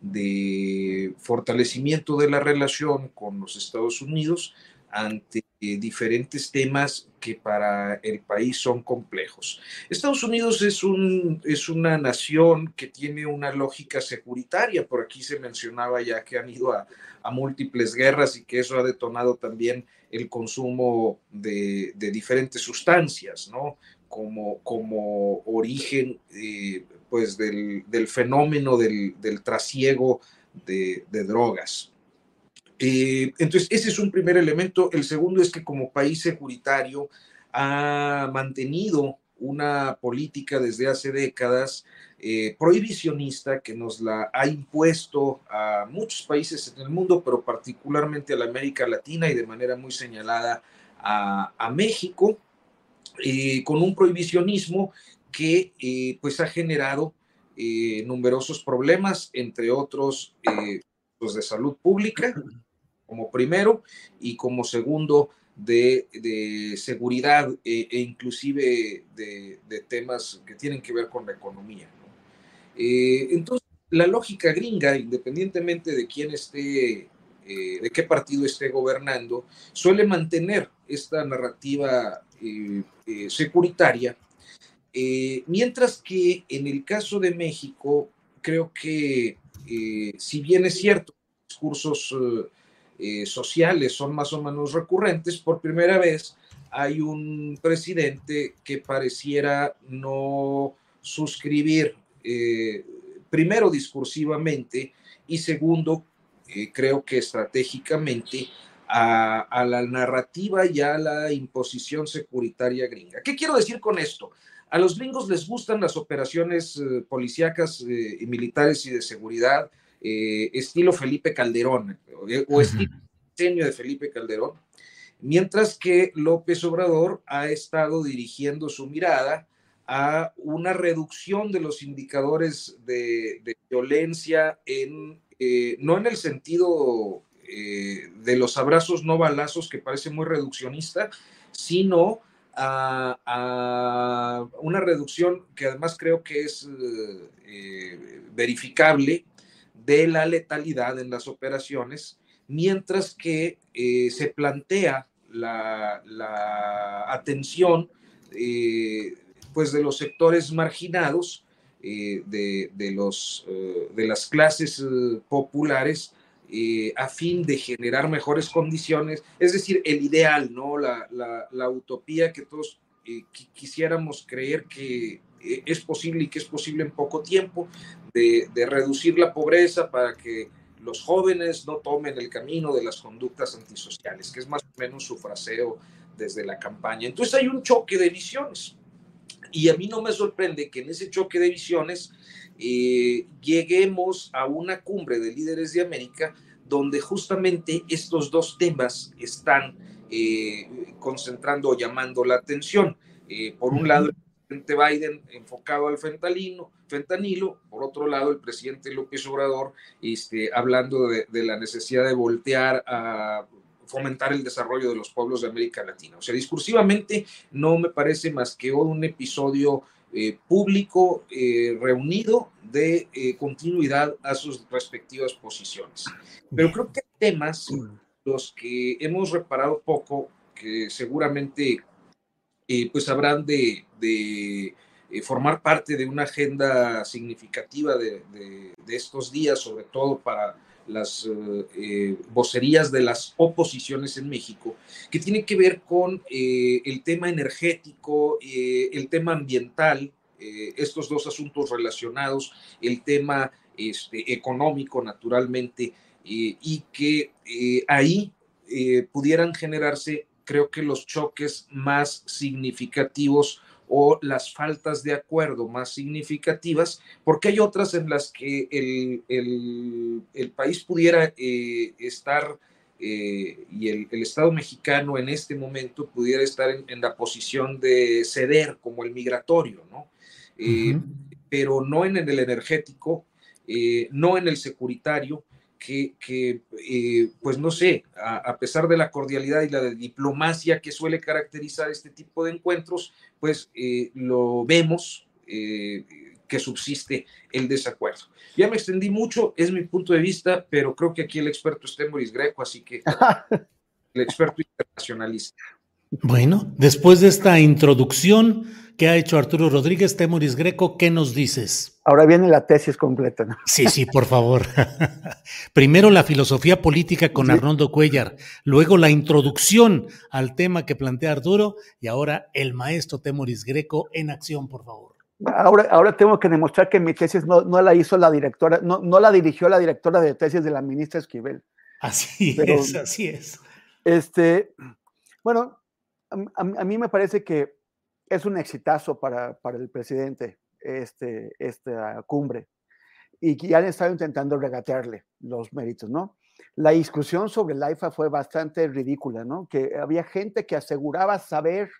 de fortalecimiento de la relación con los Estados Unidos ante diferentes temas que para el país son complejos. Estados Unidos es, un, es una nación que tiene una lógica securitaria, por aquí se mencionaba ya que han ido a, a múltiples guerras y que eso ha detonado también el consumo de, de diferentes sustancias, ¿no? Como, como origen eh, pues del, fenómeno del, trasiego de, drogas. Eh, entonces, ese es un primer elemento. El segundo es que como país securitario ha mantenido una política desde hace décadas eh, prohibicionista que nos la ha impuesto a muchos países en el mundo, pero particularmente a la América Latina y de manera muy señalada a, México, eh, con un prohibicionismo que pues ha generado numerosos problemas, entre otros los de salud pública, como primero, y como segundo, de, seguridad e, e inclusive de, temas que tienen que ver con la economía. entonces, la lógica gringa, independientemente de quién esté, de qué partido esté gobernando, suele mantener esta narrativa securitaria eh, mientras que en el caso de México, creo que eh, si bien es cierto, discursos eh, sociales son más o menos recurrentes, por primera vez hay un presidente que pareciera no suscribir, primero discursivamente y segundo, creo que estratégicamente, a, a, la narrativa y a la imposición securitaria gringa. ¿Qué quiero decir con esto? A los gringos les gustan las operaciones eh, policíacas eh, y militares y de seguridad, eh, estilo Felipe Calderón o estilo de Felipe Calderón, mientras que López Obrador ha estado dirigiendo su mirada a una reducción de los indicadores de, violencia en, no en el sentido de los abrazos no balazos que parece muy reduccionista, sino a, una reducción que además creo que es eh, verificable de la letalidad en las operaciones, mientras que eh, se plantea la, atención eh, pues de los sectores marginados, de, los, de las clases populares, eh, a fin de generar mejores condiciones, es decir, el ideal, ¿no? La, utopía que todos eh, quisiéramos creer que eh, es posible y que es posible en poco tiempo, de, reducir la pobreza para que los jóvenes no tomen el camino de las conductas antisociales, que es más o menos su fraseo desde la campaña. Entonces hay un choque de visiones. Y a mí no me sorprende que en ese choque de visiones eh, lleguemos a una cumbre de líderes de América donde justamente estos dos temas están eh, concentrando o llamando la atención. Eh, por un lado, el presidente Biden enfocado al fentanilo, fentanilo, por otro lado el presidente López Obrador este, hablando de, la necesidad de voltear a fomentar el desarrollo de los pueblos de América Latina. O sea, discursivamente no me parece más que un episodio eh, público eh, reunido de eh, continuidad a sus respectivas posiciones. Pero creo que hay temas los que hemos reparado poco, que seguramente pues habrán de, formar parte de una agenda significativa de, estos días, sobre todo para las vocerías de las oposiciones en México, que tiene que ver con el tema energético, el tema ambiental, eh, estos dos asuntos relacionados, el tema este, económico, naturalmente, eh, y que eh, ahí pudieran generarse, creo que los choques más significativos o las faltas de acuerdo más significativas, porque hay otras en las que el, el, país pudiera estar y el, Estado mexicano en este momento pudiera estar en, en, la posición de ceder como el migratorio, ¿no? Eh, pero no en el energético, eh, no en el securitario, que, eh, pues no sé, a, pesar de la cordialidad y la diplomacia que suele caracterizar este tipo de encuentros, pues lo vemos que subsiste el desacuerdo. Ya me extendí mucho, es mi punto de vista, pero creo que aquí el experto es Temoris Greco, así que el experto internacionalista. Bueno, después de esta introducción, ¿Qué ha hecho Arturo Rodríguez, Temoris Greco? ¿Qué nos dices? Ahora viene la tesis completa. ¿no? Sí, sí, por favor. Primero la filosofía política con Arnoldo Cuellar, luego la introducción al tema que plantea Arturo y ahora el maestro Temoris Greco en acción, por favor. Ahora, ahora tengo que demostrar que mi tesis no, no la hizo la directora, no, no, la dirigió la directora de tesis de la ministra Esquivel. Así es, así es. Este, bueno, a mí me parece que es un exitazo para, para el presidente este, esta cumbre y ya han estado intentando regatearle los méritos, ¿no? La discusión sobre el AIFA fue bastante ridícula, ¿no? Que había gente que aseguraba saber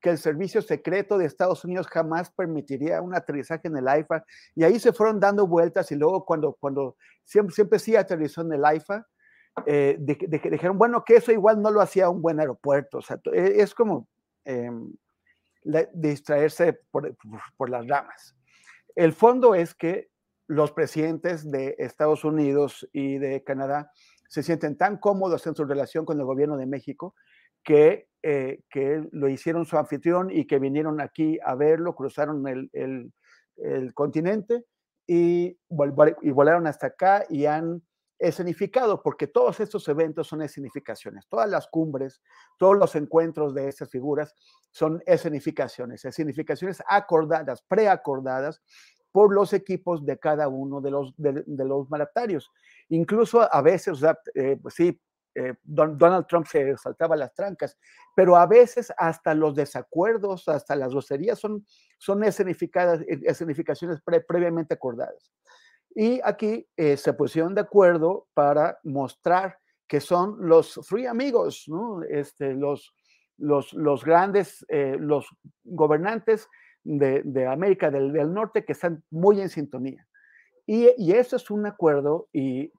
que el servicio secreto de Estados Unidos jamás permitiría un aterrizaje en el AIFA y ahí se fueron dando vueltas y luego cuando, cuando siempre, siempre sí aterrizó en el AIFA, eh, dijeron, bueno, que eso igual no lo hacía un buen aeropuerto, o sea, e, es como... Distraerse por, las ramas. El fondo es que los presidentes de Estados Unidos y de Canadá se sienten tan cómodos en su relación con el gobierno de México que, eh, que lo hicieron su anfitrión y que vinieron aquí a verlo, cruzaron el, el, continente y, y, volaron hasta acá y han escenificado, porque todos estos eventos son escenificaciones, todas las cumbres, todos los encuentros de esas figuras son escenificaciones, escenificaciones acordadas, preacordadas por los equipos de cada uno de los, de, los mandatarios. Incluso a veces, eh, pues sí, eh, Donald Trump se saltaba las trancas, pero a veces hasta los desacuerdos, hasta las groserías son, son escenificadas, escenificaciones previamente acordadas. Y aquí eh, se pusieron de acuerdo para mostrar que son los free amigos, ¿no? este, los, los, los grandes, eh, los gobernantes de, de América del, del, Norte que están muy en sintonía. Y, y eso es un acuerdo y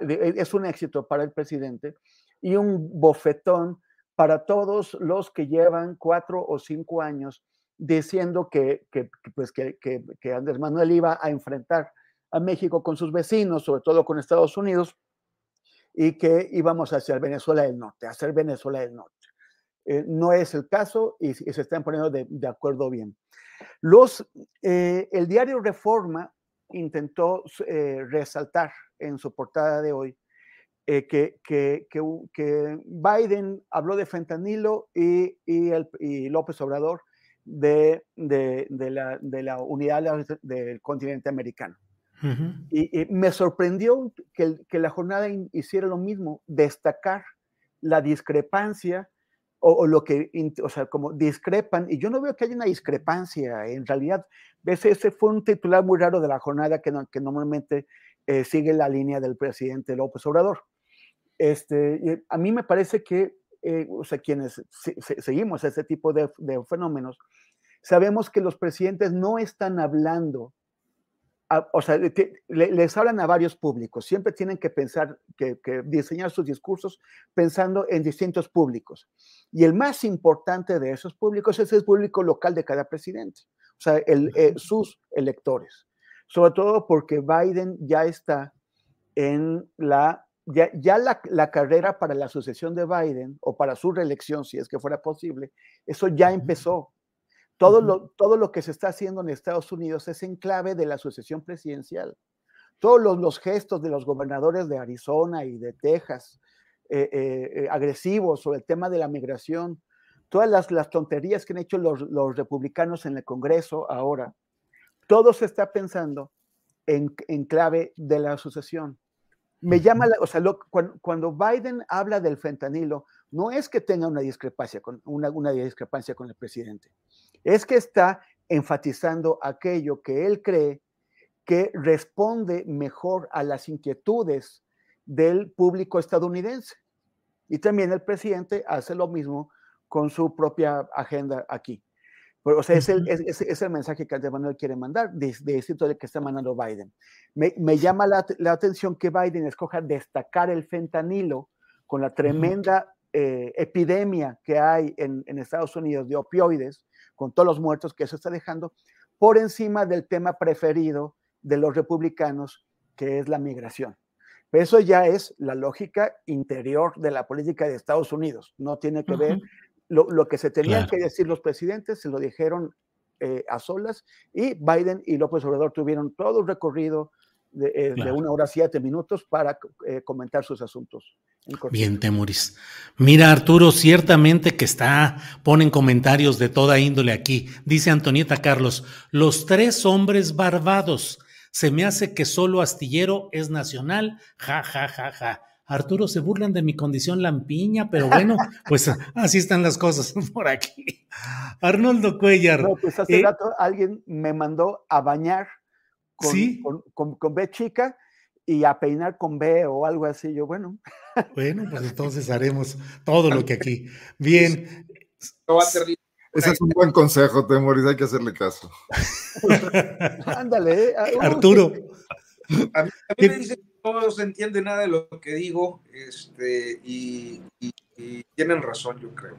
e, es un éxito para el presidente y un bofetón para todos los que llevan cuatro o cinco años diciendo que, que, pues que, que Andrés Manuel iba a enfrentar a México con sus vecinos, sobre todo con Estados Unidos, y que íbamos hacia Venezuela del Norte, a hacer Venezuela del Norte. Eh, no es el caso y, se están poniendo de, acuerdo bien. Los, eh, el diario Reforma intentó eh, resaltar en su portada de hoy que, Biden habló de fentanilo y, y, el, López Obrador de, la, de la unidad del continente americano y, me sorprendió que, que, la jornada hiciera lo mismo, destacar la discrepancia o, lo que, o sea, como discrepan, y yo no veo que haya una discrepancia, en realidad, ese, ese fue un titular muy raro de la jornada que, que normalmente eh, sigue la línea del presidente López Obrador. Este, a mí me parece que, eh, o sea, quienes seguimos ese tipo de fenómenos, sabemos que los presidentes no están hablando, o sea, les hablan a varios públicos, siempre tienen que pensar, que, diseñar sus discursos pensando en distintos públicos. Y el más importante de esos públicos es el público local de cada presidente, o sea, eh, sus electores. Sobre todo porque Biden ya está en la ya, la, carrera para la sucesión de Biden o para su reelección, si es que fuera posible, eso ya empezó. Todo, lo, todo lo que se está haciendo en Estados Unidos es en clave de la sucesión presidencial. Todos los, gestos de los gobernadores de Arizona y de Texas, eh, eh, eh, agresivos sobre el tema de la migración, todas las, las tonterías que han hecho los, los, republicanos en el Congreso ahora, todo se está pensando en, en clave de la sucesión. Me llama, o sea, cuando, Biden habla del fentanilo, no es que tenga una discrepancia con, una, una discrepancia con el presidente, es que está enfatizando aquello que él cree que responde mejor a las inquietudes del público estadounidense. Y también el presidente hace lo mismo con su propia agenda aquí. o sea, es el, es, el mensaje que Andrés Manuel quiere mandar, de, de esto que está mandando Biden. Me, me llama la, la, atención que Biden escoja destacar el fentanilo con la tremenda eh, epidemia que hay en, en, Estados Unidos de opioides, con todos los muertos que eso está dejando, por encima del tema preferido de los republicanos, que es la migración. Pero eso ya es la lógica interior de la política de Estados Unidos, no tiene que ver lo, lo, que se tenían que decir los presidentes, se lo dijeron eh, a solas, y Biden y López Obrador tuvieron todo un recorrido de, eh, de una hora siete minutos para eh, comentar sus asuntos. Bien, Temuris. Mira, Arturo, ciertamente que está, ponen comentarios de toda índole aquí. Dice Antonieta Carlos, los tres hombres barbados. Se me hace que solo astillero es nacional. Ja, ja, ja, ja. Arturo, se burlan de mi condición lampiña, pero bueno, pues así están las cosas por aquí. Arnoldo Cuellar. No, pues hace eh, rato alguien me mandó a bañar con, con, con, con B chica y a peinar con B o algo así. Yo, bueno. Bueno, pues entonces haremos todo lo que aquí. Bien. Ese es un buen consejo, Temoris, hay que hacerle caso. Ándale. Eh, Arturo. A mí, me dicen que no se entiende nada de lo que digo este, y, tienen razón, yo creo.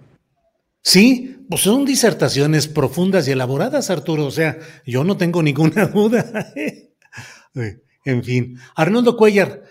Sí, pues son disertaciones profundas y elaboradas, Arturo. O sea, yo no tengo ninguna duda. En fin, Arnoldo Cuellar,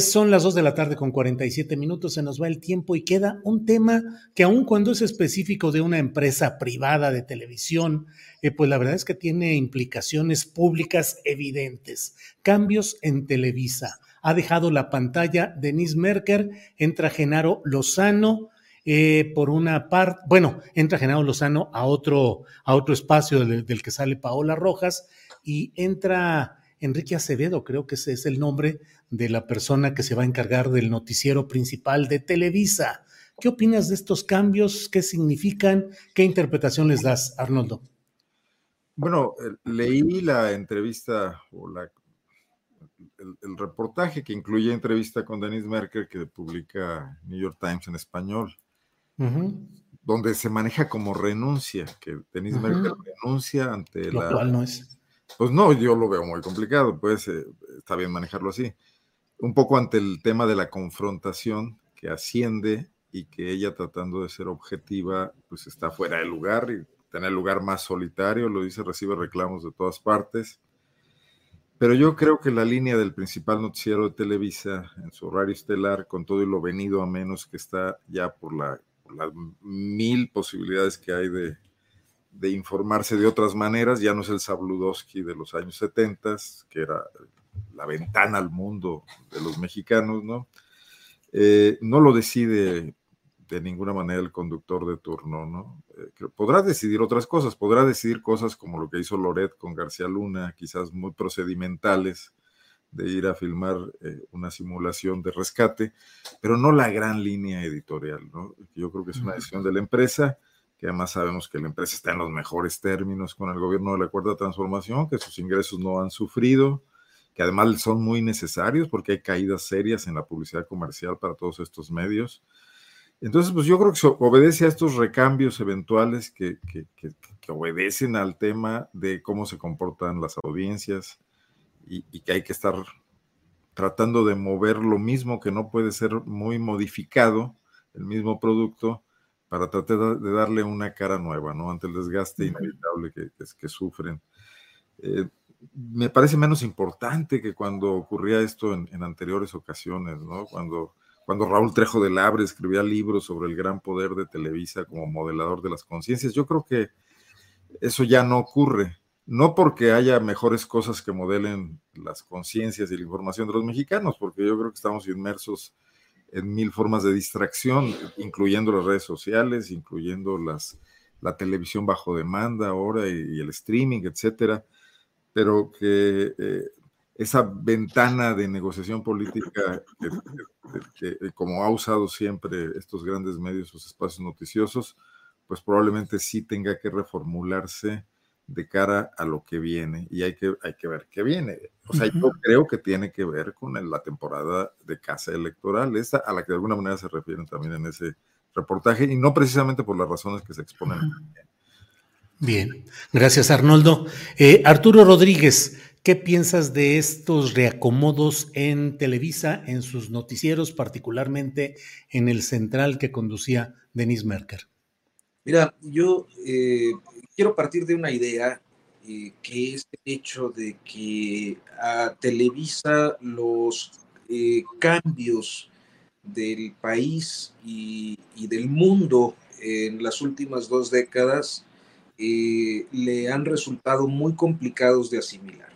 son las 2 de la tarde con 47 minutos, se nos va el tiempo y queda un tema que aun cuando es específico de una empresa privada de televisión, eh, pues la verdad es que tiene implicaciones públicas evidentes. Cambios en Televisa. Ha dejado la pantalla Denise Merker, entra Genaro Lozano, eh, por una parte, bueno, entra Genaro Lozano a otro, a otro espacio del, que sale Paola Rojas y entra Enrique Acevedo, creo que ese es el nombre de la persona que se va a encargar del noticiero principal de Televisa. ¿Qué opinas de estos cambios? ¿Qué significan? ¿Qué interpretación les das, Arnoldo? Bueno, leí la entrevista o la, el, reportaje que incluye entrevista con Denise Merkel que publica New York Times en español, donde se maneja como renuncia, que Denise Merkel renuncia ante Lo la... Cual no es pues no, yo lo veo muy complicado, pues eh, está bien manejarlo así. Un poco ante el tema de la confrontación que asciende y que ella tratando de ser objetiva, pues está fuera de lugar y tener el lugar más solitario, lo dice, recibe reclamos de todas partes. Pero yo creo que la línea del principal noticiero de Televisa en su horario estelar, con todo y lo venido a menos que está ya por, la, las mil posibilidades que hay de, de informarse de otras maneras, ya no es el Sabludowski de los años 70, que era la ventana al mundo de los mexicanos, ¿no? Eh, no lo decide de ninguna manera el conductor de turno, ¿no? Eh, podrá decidir otras cosas, podrá decidir cosas como lo que hizo Loret con García Luna, quizás muy procedimentales, de ir a filmar eh, una simulación de rescate, pero no la gran línea editorial, ¿no? Yo creo que es una decisión de la empresa que además sabemos que la empresa está en los mejores términos con el gobierno de la Cuarta Transformación, que sus ingresos no han sufrido, que además son muy necesarios porque hay caídas serias en la publicidad comercial para todos estos medios. Entonces, pues yo creo que se obedece a estos recambios eventuales que, que, obedecen al tema de cómo se comportan las audiencias y, y, que hay que estar tratando de mover lo mismo que no puede ser muy modificado, el mismo producto, para tratar de darle una cara nueva, ¿no? Ante el desgaste inevitable que, que sufren. Eh, me parece menos importante que cuando ocurría esto en, en, anteriores ocasiones, ¿no? Cuando, cuando Raúl Trejo de Labre escribía libros sobre el gran poder de Televisa como modelador de las conciencias. Yo creo que eso ya no ocurre. No porque haya mejores cosas que modelen las conciencias y la información de los mexicanos, porque yo creo que estamos inmersos en mil formas de distracción, incluyendo las redes sociales, incluyendo las, la televisión bajo demanda ahora y, el streaming, etcétera, pero que eh, esa ventana de negociación política que, como ha usado siempre estos grandes medios, sus espacios noticiosos, pues probablemente sí tenga que reformularse de cara a lo que viene y hay que, hay que ver qué viene. O sea, yo creo que tiene que ver con la temporada de casa electoral, esta a la que de alguna manera se refieren también en ese reportaje y no precisamente por las razones que se exponen. Bien, gracias Arnoldo. Eh, Arturo Rodríguez, ¿qué piensas de estos reacomodos en Televisa, en sus noticieros, particularmente en el central que conducía Denis Merker? Mira, yo eh, quiero partir de una idea eh, que es el hecho de que a Televisa los eh, cambios del país y, del mundo en las últimas dos décadas eh, le han resultado muy complicados de asimilar.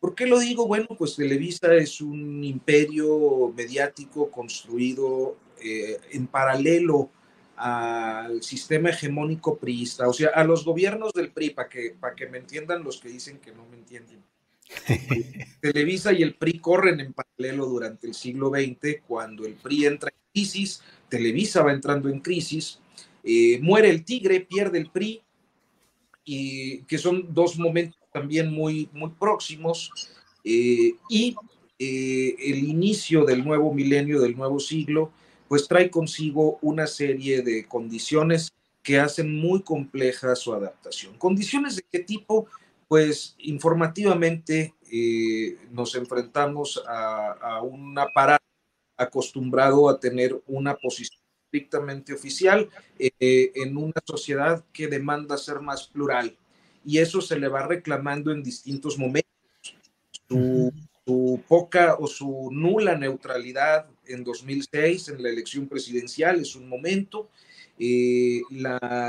¿Por qué lo digo? Bueno, pues Televisa es un imperio mediático construido en paralelo al sistema hegemónico priista, o sea, a los gobiernos del PRI, para que, para que me entiendan los que dicen que no me entienden. Televisa y el PRI corren en paralelo durante el siglo XX, cuando el PRI entra en crisis, Televisa va entrando en crisis, eh, muere el tigre, pierde el PRI, y que son dos momentos también muy, muy próximos, eh, y eh, el inicio del nuevo milenio, del nuevo siglo, pues trae consigo una serie de condiciones que hacen muy compleja su adaptación. ¿Condiciones de qué tipo? Pues informativamente eh, nos enfrentamos a, un aparato acostumbrado a tener una posición estrictamente oficial eh, en una sociedad que demanda ser más plural y eso se le va reclamando en distintos momentos. Su poca o su nula neutralidad en 2006 en la elección presidencial es un momento. Eh,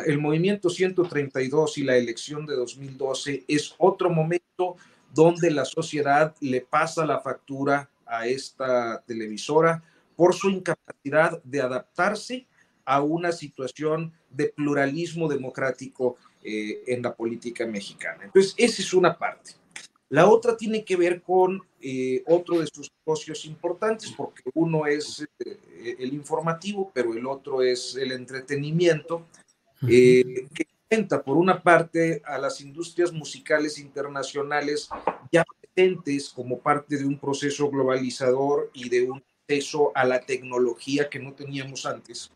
el movimiento 132 y la elección de 2012 es otro momento donde la sociedad le pasa la factura a esta televisora por su incapacidad de adaptarse a una situación de pluralismo democrático eh, en la política mexicana. Entonces, esa es una parte. La otra tiene que ver con eh, otro de sus negocios importantes, porque uno es eh, el informativo, pero el otro es el entretenimiento, eh, que cuenta por una parte a las industrias musicales internacionales ya presentes como parte de un proceso globalizador y de un acceso a la tecnología que no teníamos antes,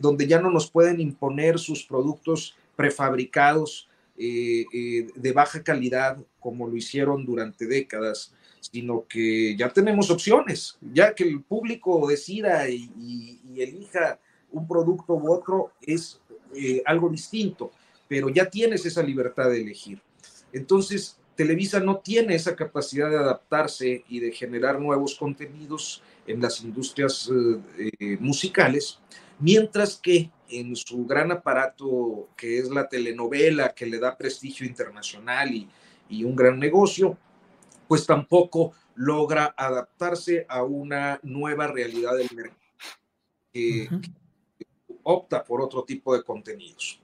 donde ya no nos pueden imponer sus productos prefabricados eh, eh, de baja calidad como lo hicieron durante décadas, sino que ya tenemos opciones, ya que el público decida y, elija un producto u otro es eh, algo distinto, pero ya tienes esa libertad de elegir. Entonces, Televisa no tiene esa capacidad de adaptarse y de generar nuevos contenidos en las industrias musicales, mientras que en su gran aparato que es la telenovela, que le da prestigio internacional y, un gran negocio, pues tampoco logra adaptarse a una nueva realidad del mercado, que, opta por otro tipo de contenidos.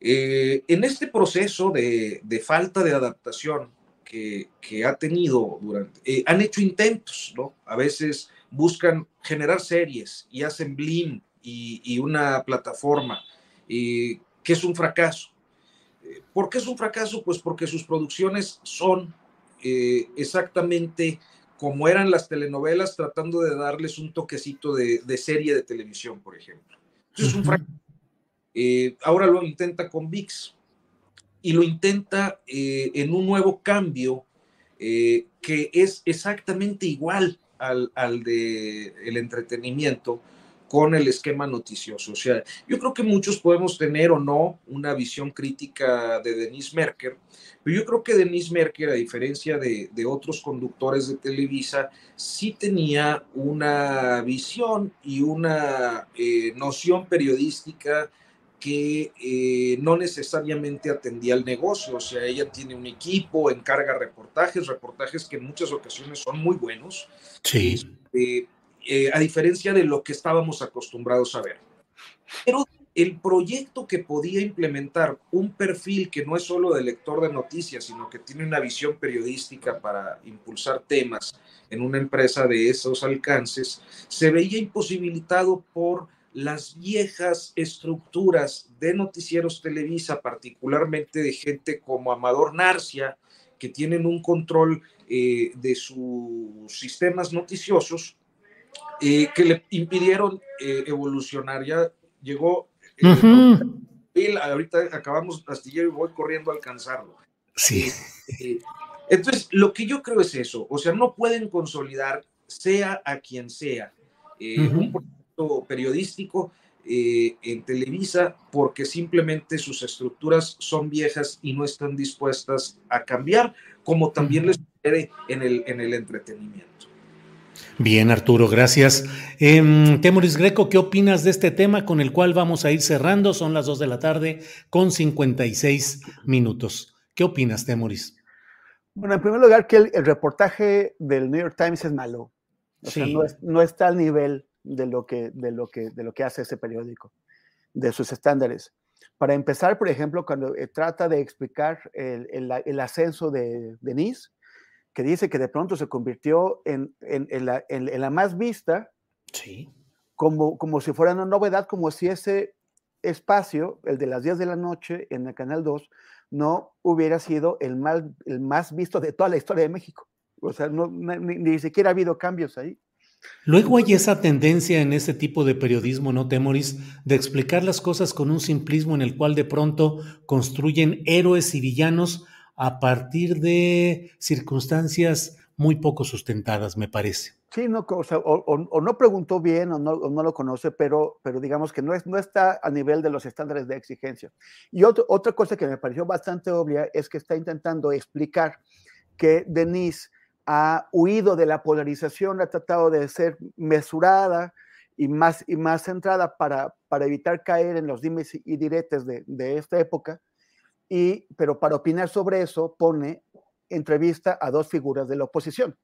Eh, en este proceso de, falta de adaptación que, ha tenido durante, eh, han hecho intentos, ¿no? A veces buscan generar series y hacen blim y, una plataforma, que es un fracaso. ¿Por qué es un fracaso? Pues porque sus producciones son eh, exactamente como eran las telenovelas, tratando de darles un toquecito de, serie de televisión, por ejemplo. es un eh, ahora lo intenta con VIX y lo intenta eh, en un nuevo cambio eh, que es exactamente igual al, al de el entretenimiento con el esquema noticioso. O sea, yo creo que muchos podemos tener o no una visión crítica de Denise Merker, pero yo creo que Denise Merker, a diferencia de, de otros conductores de Televisa, sí tenía una visión y una noción periodística que eh, no necesariamente atendía el negocio, o sea, ella tiene un equipo, encarga reportajes, reportajes que en muchas ocasiones son muy buenos. Sí. Este, eh, a diferencia de lo que estábamos acostumbrados a ver. Pero el proyecto que podía implementar un perfil que no es solo de lector de noticias, sino que tiene una visión periodística para impulsar temas en una empresa de esos alcances, se veía imposibilitado por las viejas estructuras de noticieros Televisa, particularmente de gente como Amador Narcia, que tienen un control eh, de sus sistemas noticiosos, eh, que le impidieron eh, evolucionar. Ya llegó, ahorita acabamos astillero y voy corriendo a alcanzarlo. Sí. entonces, lo que yo creo es eso, o sea, no pueden consolidar, sea a quien sea, un periodístico eh, en Televisa porque simplemente sus estructuras son viejas y no están dispuestas a cambiar, como también les sucede en el, en el entretenimiento. Bien, Arturo, gracias. Eh, Temoris Greco, ¿qué opinas de este tema con el cual vamos a ir cerrando? Son las 2 de la tarde con 56 minutos. ¿Qué opinas, Temoris? Bueno, en primer lugar, que el, reportaje del New York Times es malo. O sea, no, no, está al nivel de lo que, de lo que, de lo que hace ese periódico, de sus estándares. Para empezar, por ejemplo, cuando eh, trata de explicar el, el, ascenso de Denise, que dice que de pronto se convirtió en, en, en la, la, más vista, sí. como, como si fuera una novedad, como si ese espacio, el de las 10 de la noche en el Canal 2, no hubiera sido el más, el más visto de toda la historia de México. O sea, no, ni, ni siquiera ha habido cambios ahí. Luego hay esa tendencia en este tipo de periodismo, ¿no, Temoris? De explicar las cosas con un simplismo en el cual de pronto construyen héroes y villanos a partir de circunstancias muy poco sustentadas, me parece. Sí, no, o, no preguntó bien o no, lo conoce, pero, pero digamos que no, es, no está a nivel de los estándares de exigencia. Y otra cosa que me pareció bastante obvia es que está intentando explicar que Denise ha huido de la polarización, ha tratado de ser mesurada y más, y más centrada para, para evitar caer en los dimes y diretes de, de esta época, y, pero para opinar sobre eso pone entrevista a dos figuras de la oposición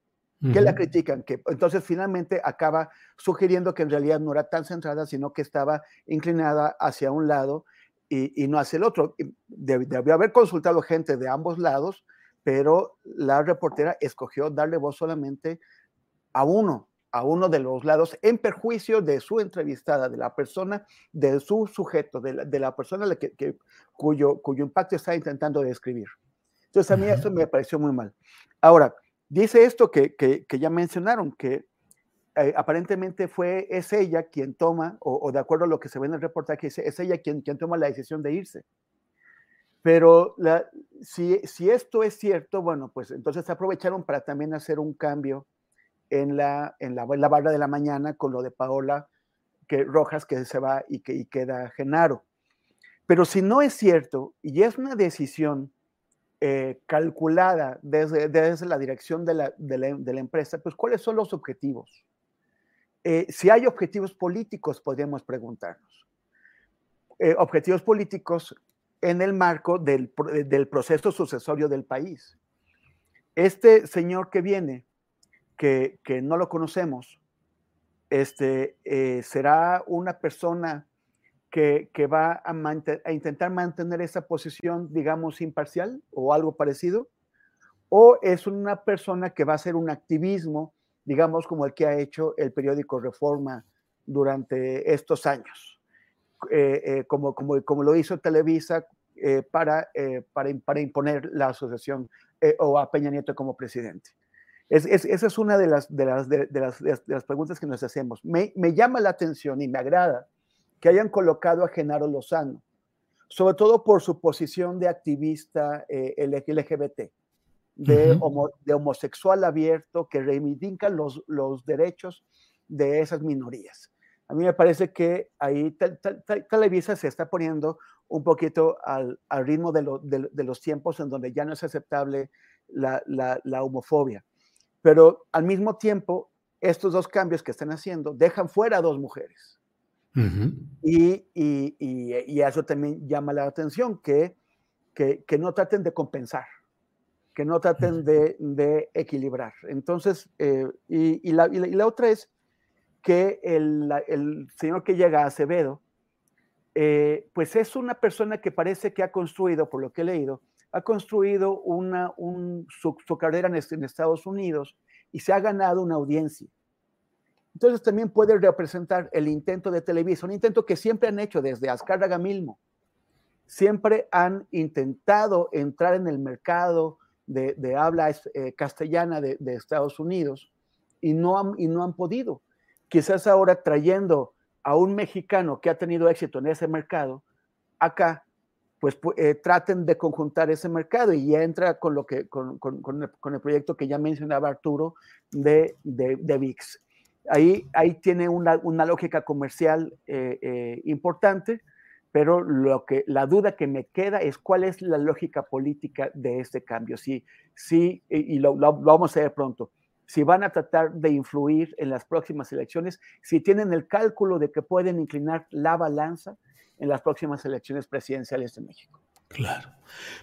que la critican, que entonces finalmente acaba sugiriendo que en realidad no era tan centrada, sino que estaba inclinada hacia un lado y, y no hacia el otro. Debió haber consultado gente de ambos lados pero la reportera escogió darle voz solamente a uno, a uno de los lados, en perjuicio de su entrevistada, de la persona, de su sujeto, de la, persona que, cuyo, cuyo impacto está intentando describir. Entonces a mí eso me pareció muy mal. Ahora, dice esto que, ya mencionaron, que eh, aparentemente fue, es ella quien toma, o, de acuerdo a lo que se ve en el reportaje, es, ella quien, quien toma la decisión de irse. Pero si, esto es cierto, bueno, pues entonces aprovecharon para también hacer un cambio en la, en la, barra de la mañana con lo de Paola que, Rojas que se va y que queda Genaro. Pero si no es cierto y es una decisión eh, calculada desde, desde, la dirección de la, de, la, empresa, pues ¿cuáles son los objetivos? Eh, si hay objetivos políticos, podríamos preguntarnos. Eh, objetivos políticos en el marco del, del, proceso sucesorio del país. Este señor que viene, que, no lo conocemos, este, eh, será una persona que, que va a, intentar mantener esa posición, digamos, imparcial o algo parecido, o es una persona que va a hacer un activismo, digamos, como el que ha hecho el periódico Reforma durante estos años. Eh, eh, como, como, como, lo hizo Televisa para, para, para, imponer la asociación o a Peña Nieto como presidente. Es, esa es una de las, de las, de, las, de las, preguntas que nos hacemos. Me, me, llama la atención y me agrada que hayan colocado a Genaro Lozano, sobre todo por su posición de activista eh, LGBT, de, de, homosexual abierto que reivindica los, los derechos de esas minorías. A mí me parece que ahí Televisa se está poniendo un poquito al, al ritmo de, lo, de, los tiempos en donde ya no es aceptable la, la, la homofobia. Pero al mismo tiempo, estos dos cambios que están haciendo dejan fuera a dos mujeres. y, y, y, eso también llama la atención, que, que, que no traten de compensar, que no traten de, de equilibrar. Entonces, eh, y, la, y, la, otra es que el, el, señor que llega a Acevedo, eh, pues es una persona que parece que ha construido, por lo que he leído, ha construido una, su, carrera en, Estados Unidos y se ha ganado una audiencia. Entonces también puede representar el intento de Televisa, un intento que siempre han hecho desde Azcárraga mismo. Siempre han intentado entrar en el mercado de, habla eh, castellana de, Estados Unidos y no, y no han podido. Quizás ahora trayendo a un mexicano que ha tenido éxito en ese mercado, acá pues eh, traten de conjuntar ese mercado y ya entra con, lo que, con, con, el, proyecto que ya mencionaba Arturo de, de, de VIX. Ahí, ahí tiene una, una lógica comercial eh, eh, importante, pero lo que, la duda que me queda es cuál es la lógica política de este cambio. Si, si y lo, lo, vamos a ver pronto, si van a tratar de influir en las próximas elecciones, si tienen el cálculo de que pueden inclinar la balanza en las próximas elecciones presidenciales de México. Claro.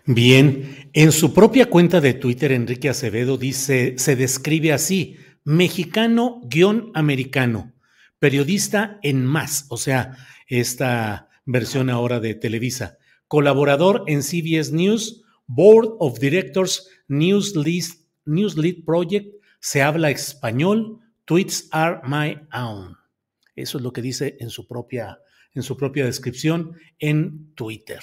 Bien, en su propia cuenta de Twitter, Enrique Acevedo dice, se describe así, mexicano-americano, periodista en más, o sea, esta versión ahora de Televisa, colaborador en CBS News, Board of Directors, News News Lead Project, se habla español, tweets are my own. Eso es lo que dice en su propia en su propia descripción en Twitter.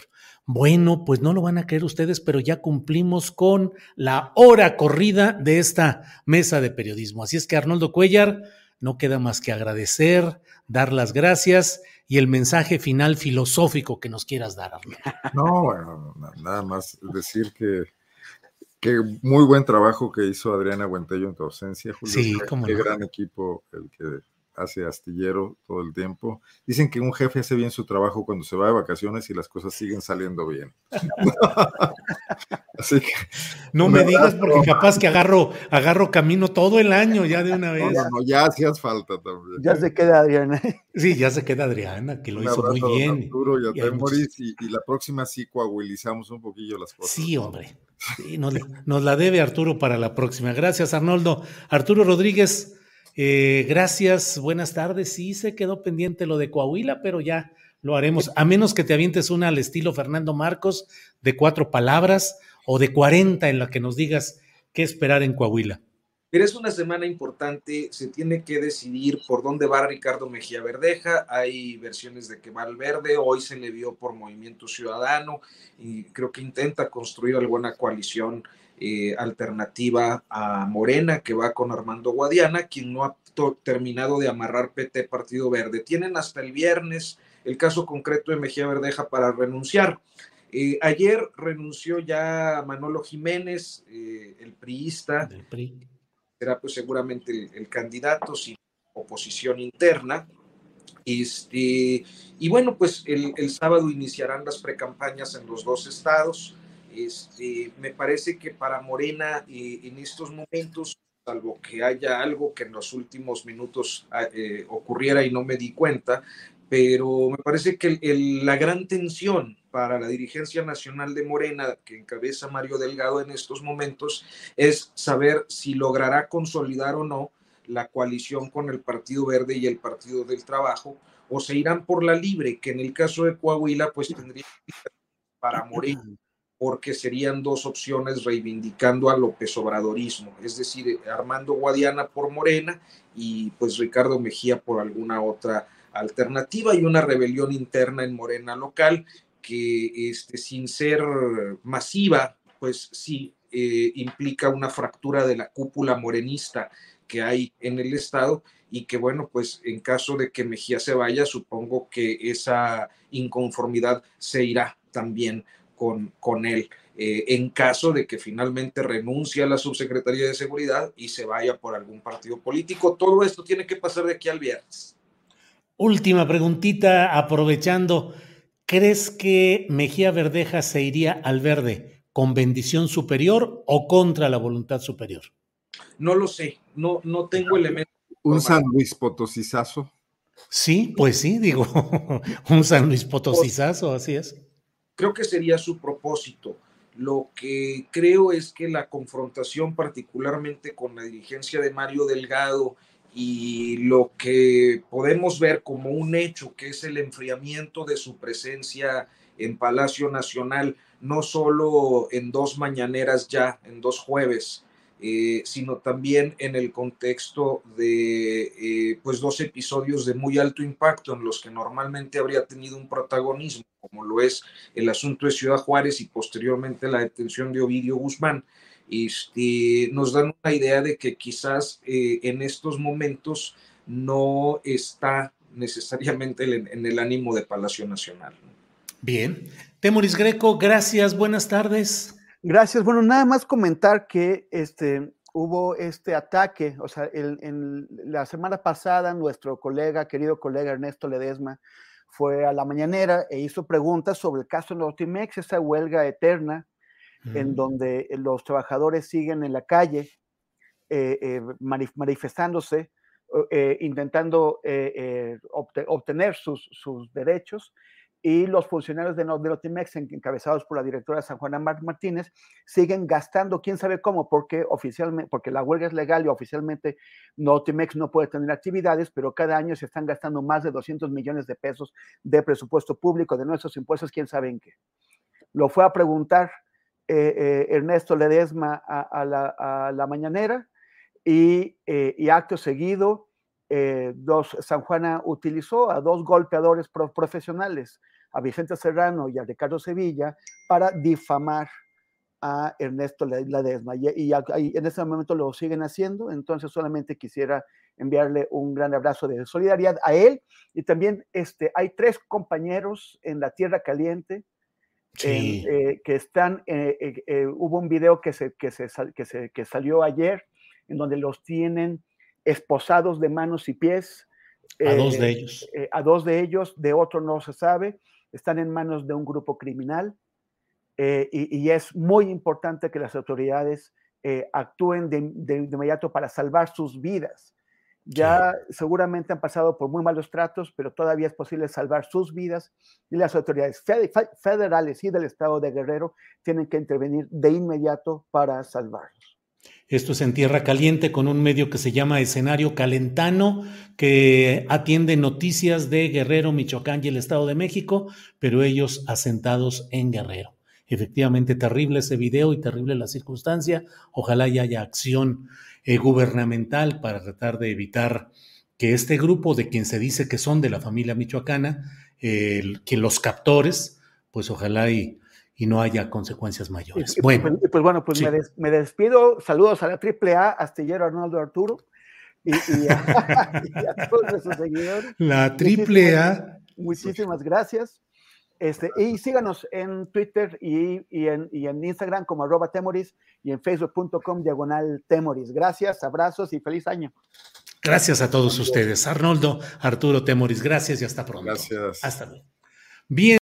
Bueno, pues no lo van a creer ustedes, pero ya cumplimos con la hora corrida de esta mesa de periodismo. Así es que Arnoldo Cuellar, no queda más que agradecer, dar las gracias y el mensaje final filosófico que nos quieras dar, Arnoldo. No, bueno, nada más decir que, que muy buen trabajo que hizo Adriana Buentello en tu ausencia, Julio. Sí, como Qué gran equipo el que hace astillero todo el tiempo. Dicen que un jefe hace bien su trabajo cuando se va de vacaciones y las cosas siguen saliendo bien. Así que. No me digas porque capaz que agarro, agarro camino todo el año ya de una vez. No, no, ya hacías falta también. Ya se queda Adriana. Sí, ya se queda Adriana, que lo hizo muy bien. Arturo y, a y, y, la próxima sí coagulizamos un poquillo las cosas. Sí, hombre. nos, nos la debe Arturo para la próxima. Gracias, Arnoldo. Arturo Rodríguez. Eh, gracias, buenas tardes. Sí, se quedó pendiente lo de Coahuila, pero ya lo haremos. A menos que te avientes una al estilo Fernando Marcos de cuatro palabras o de cuarenta en la que nos digas qué esperar en Coahuila. Pero es una semana importante, se tiene que decidir por dónde va Ricardo Mejía Verdeja. Hay versiones de que va al verde, hoy se le vio por Movimiento Ciudadano y creo que intenta construir alguna coalición eh, alternativa a Morena, que va con Armando Guadiana, quien no ha terminado de amarrar PT Partido Verde. Tienen hasta el viernes el caso concreto de Mejía Verdeja para renunciar. Eh, ayer renunció ya Manolo Jiménez, eh, el priista. Será pues seguramente el, candidato sin oposición interna. Este, y bueno, pues el, el sábado iniciarán las precampañas en los dos estados. Este, me parece que para Morena eh, en estos momentos, salvo que haya algo que en los últimos minutos ah, eh, ocurriera y no me di cuenta, pero me parece que la gran tensión para la dirigencia nacional de Morena, que encabeza Mario Delgado en estos momentos, es saber si logrará consolidar o no la coalición con el Partido Verde y el Partido del Trabajo, o se irán por la libre, que en el caso de Coahuila, pues tendría para Morena porque serían dos opciones reivindicando a López Obradorismo, es decir, Armando Guadiana por Morena y pues Ricardo Mejía por alguna otra alternativa y una rebelión interna en Morena local que este, sin ser masiva, pues sí eh, implica una fractura de la cúpula morenista que hay en el Estado y que bueno, pues en caso de que Mejía se vaya, supongo que esa inconformidad se irá también con, con él. Eh, en caso de que finalmente renuncie a la subsecretaría de seguridad y se vaya por algún partido político. Todo esto tiene que pasar de aquí al viernes. Última preguntita, aprovechando, ¿crees que Mejía Verdeja se iría al verde con bendición superior o contra la voluntad superior? No lo sé, no, no tengo elementos. ¿Un San Luis Potosizazo? Sí, pues sí, digo, un San Luis Potosizazo, así es. Creo que sería su propósito. Lo que creo es que la confrontación particularmente con la dirigencia de Mario Delgado y lo que podemos ver como un hecho, que es el enfriamiento de su presencia en Palacio Nacional, no solo en dos mañaneras ya, en dos jueves, eh, sino también en el contexto de eh, pues dos episodios de muy alto impacto en los que normalmente habría tenido un protagonismo, como lo es el asunto de Ciudad Juárez y posteriormente la detención de Ovidio Guzmán. Este, nos dan una idea de que quizás eh, en estos momentos no está necesariamente en, en, el ánimo de Palacio Nacional. Bien. Temoris Greco, gracias, buenas tardes. Gracias. Bueno, nada más comentar que este, hubo este ataque, o sea, el, en la semana pasada nuestro colega, querido colega Ernesto Ledesma, fue a la mañanera e hizo preguntas sobre el caso Notimex, esa huelga eterna mm. en donde los trabajadores siguen en la calle eh, eh, manifestándose, eh, intentando eh, obtener sus, sus derechos y los funcionarios de, Notimex, encabezados por la directora San Juana Martínez, siguen gastando, quién sabe cómo, porque oficialmente, porque la huelga es legal y oficialmente Notimex no puede tener actividades, pero cada año se están gastando más de 200 millones de pesos de presupuesto público, de nuestros impuestos, quién sabe en qué. Lo fue a preguntar eh, eh, Ernesto Ledesma a, la, mañanera y, eh, y acto seguido, dos, San Juana utilizó a dos golpeadores profesionales, a Vicente Serrano y a Ricardo Sevilla para difamar a Ernesto Ledesma. Y, y, y, en este momento lo siguen haciendo, entonces solamente quisiera enviarle un gran abrazo de solidaridad a él. Y también este, hay tres compañeros en la Tierra Caliente sí. eh, que están, eh, eh, hubo un video que, se, que, se, que, se, que salió ayer en donde los tienen esposados de manos y pies. A dos de ellos. a dos de ellos, de otro no se sabe están en manos de un grupo criminal eh, y, y, es muy importante que las autoridades eh, actúen de, de, de, inmediato para salvar sus vidas. Ya sí. seguramente han pasado por muy malos tratos, pero todavía es posible salvar sus vidas y las autoridades federales y del estado de Guerrero tienen que intervenir de inmediato para salvarlos. Esto es en Tierra Caliente con un medio que se llama Escenario Calentano, que atiende noticias de Guerrero, Michoacán y el Estado de México, pero ellos asentados en Guerrero. Efectivamente, terrible ese video y terrible la circunstancia. Ojalá y haya acción eh, gubernamental para tratar de evitar que este grupo de quien se dice que son de la familia michoacana, que los captores, pues ojalá y y no haya consecuencias mayores. Y, bueno, pues, pues, bueno, pues sí. me, des, me, despido. Saludos a la AAA, Astillero Arnoldo Arturo y, y, a, y a, todos nuestros seguidores. La AAA. Muchísimas, muchísimas gracias. Este, y síganos en Twitter y, y, en, y en Instagram como arroba temoris y en facebook.com diagonal temoris. Gracias, abrazos y feliz año. Gracias a todos ustedes. Arnoldo, Arturo Temoris, gracias y hasta pronto. Gracias. Hasta luego. Bien.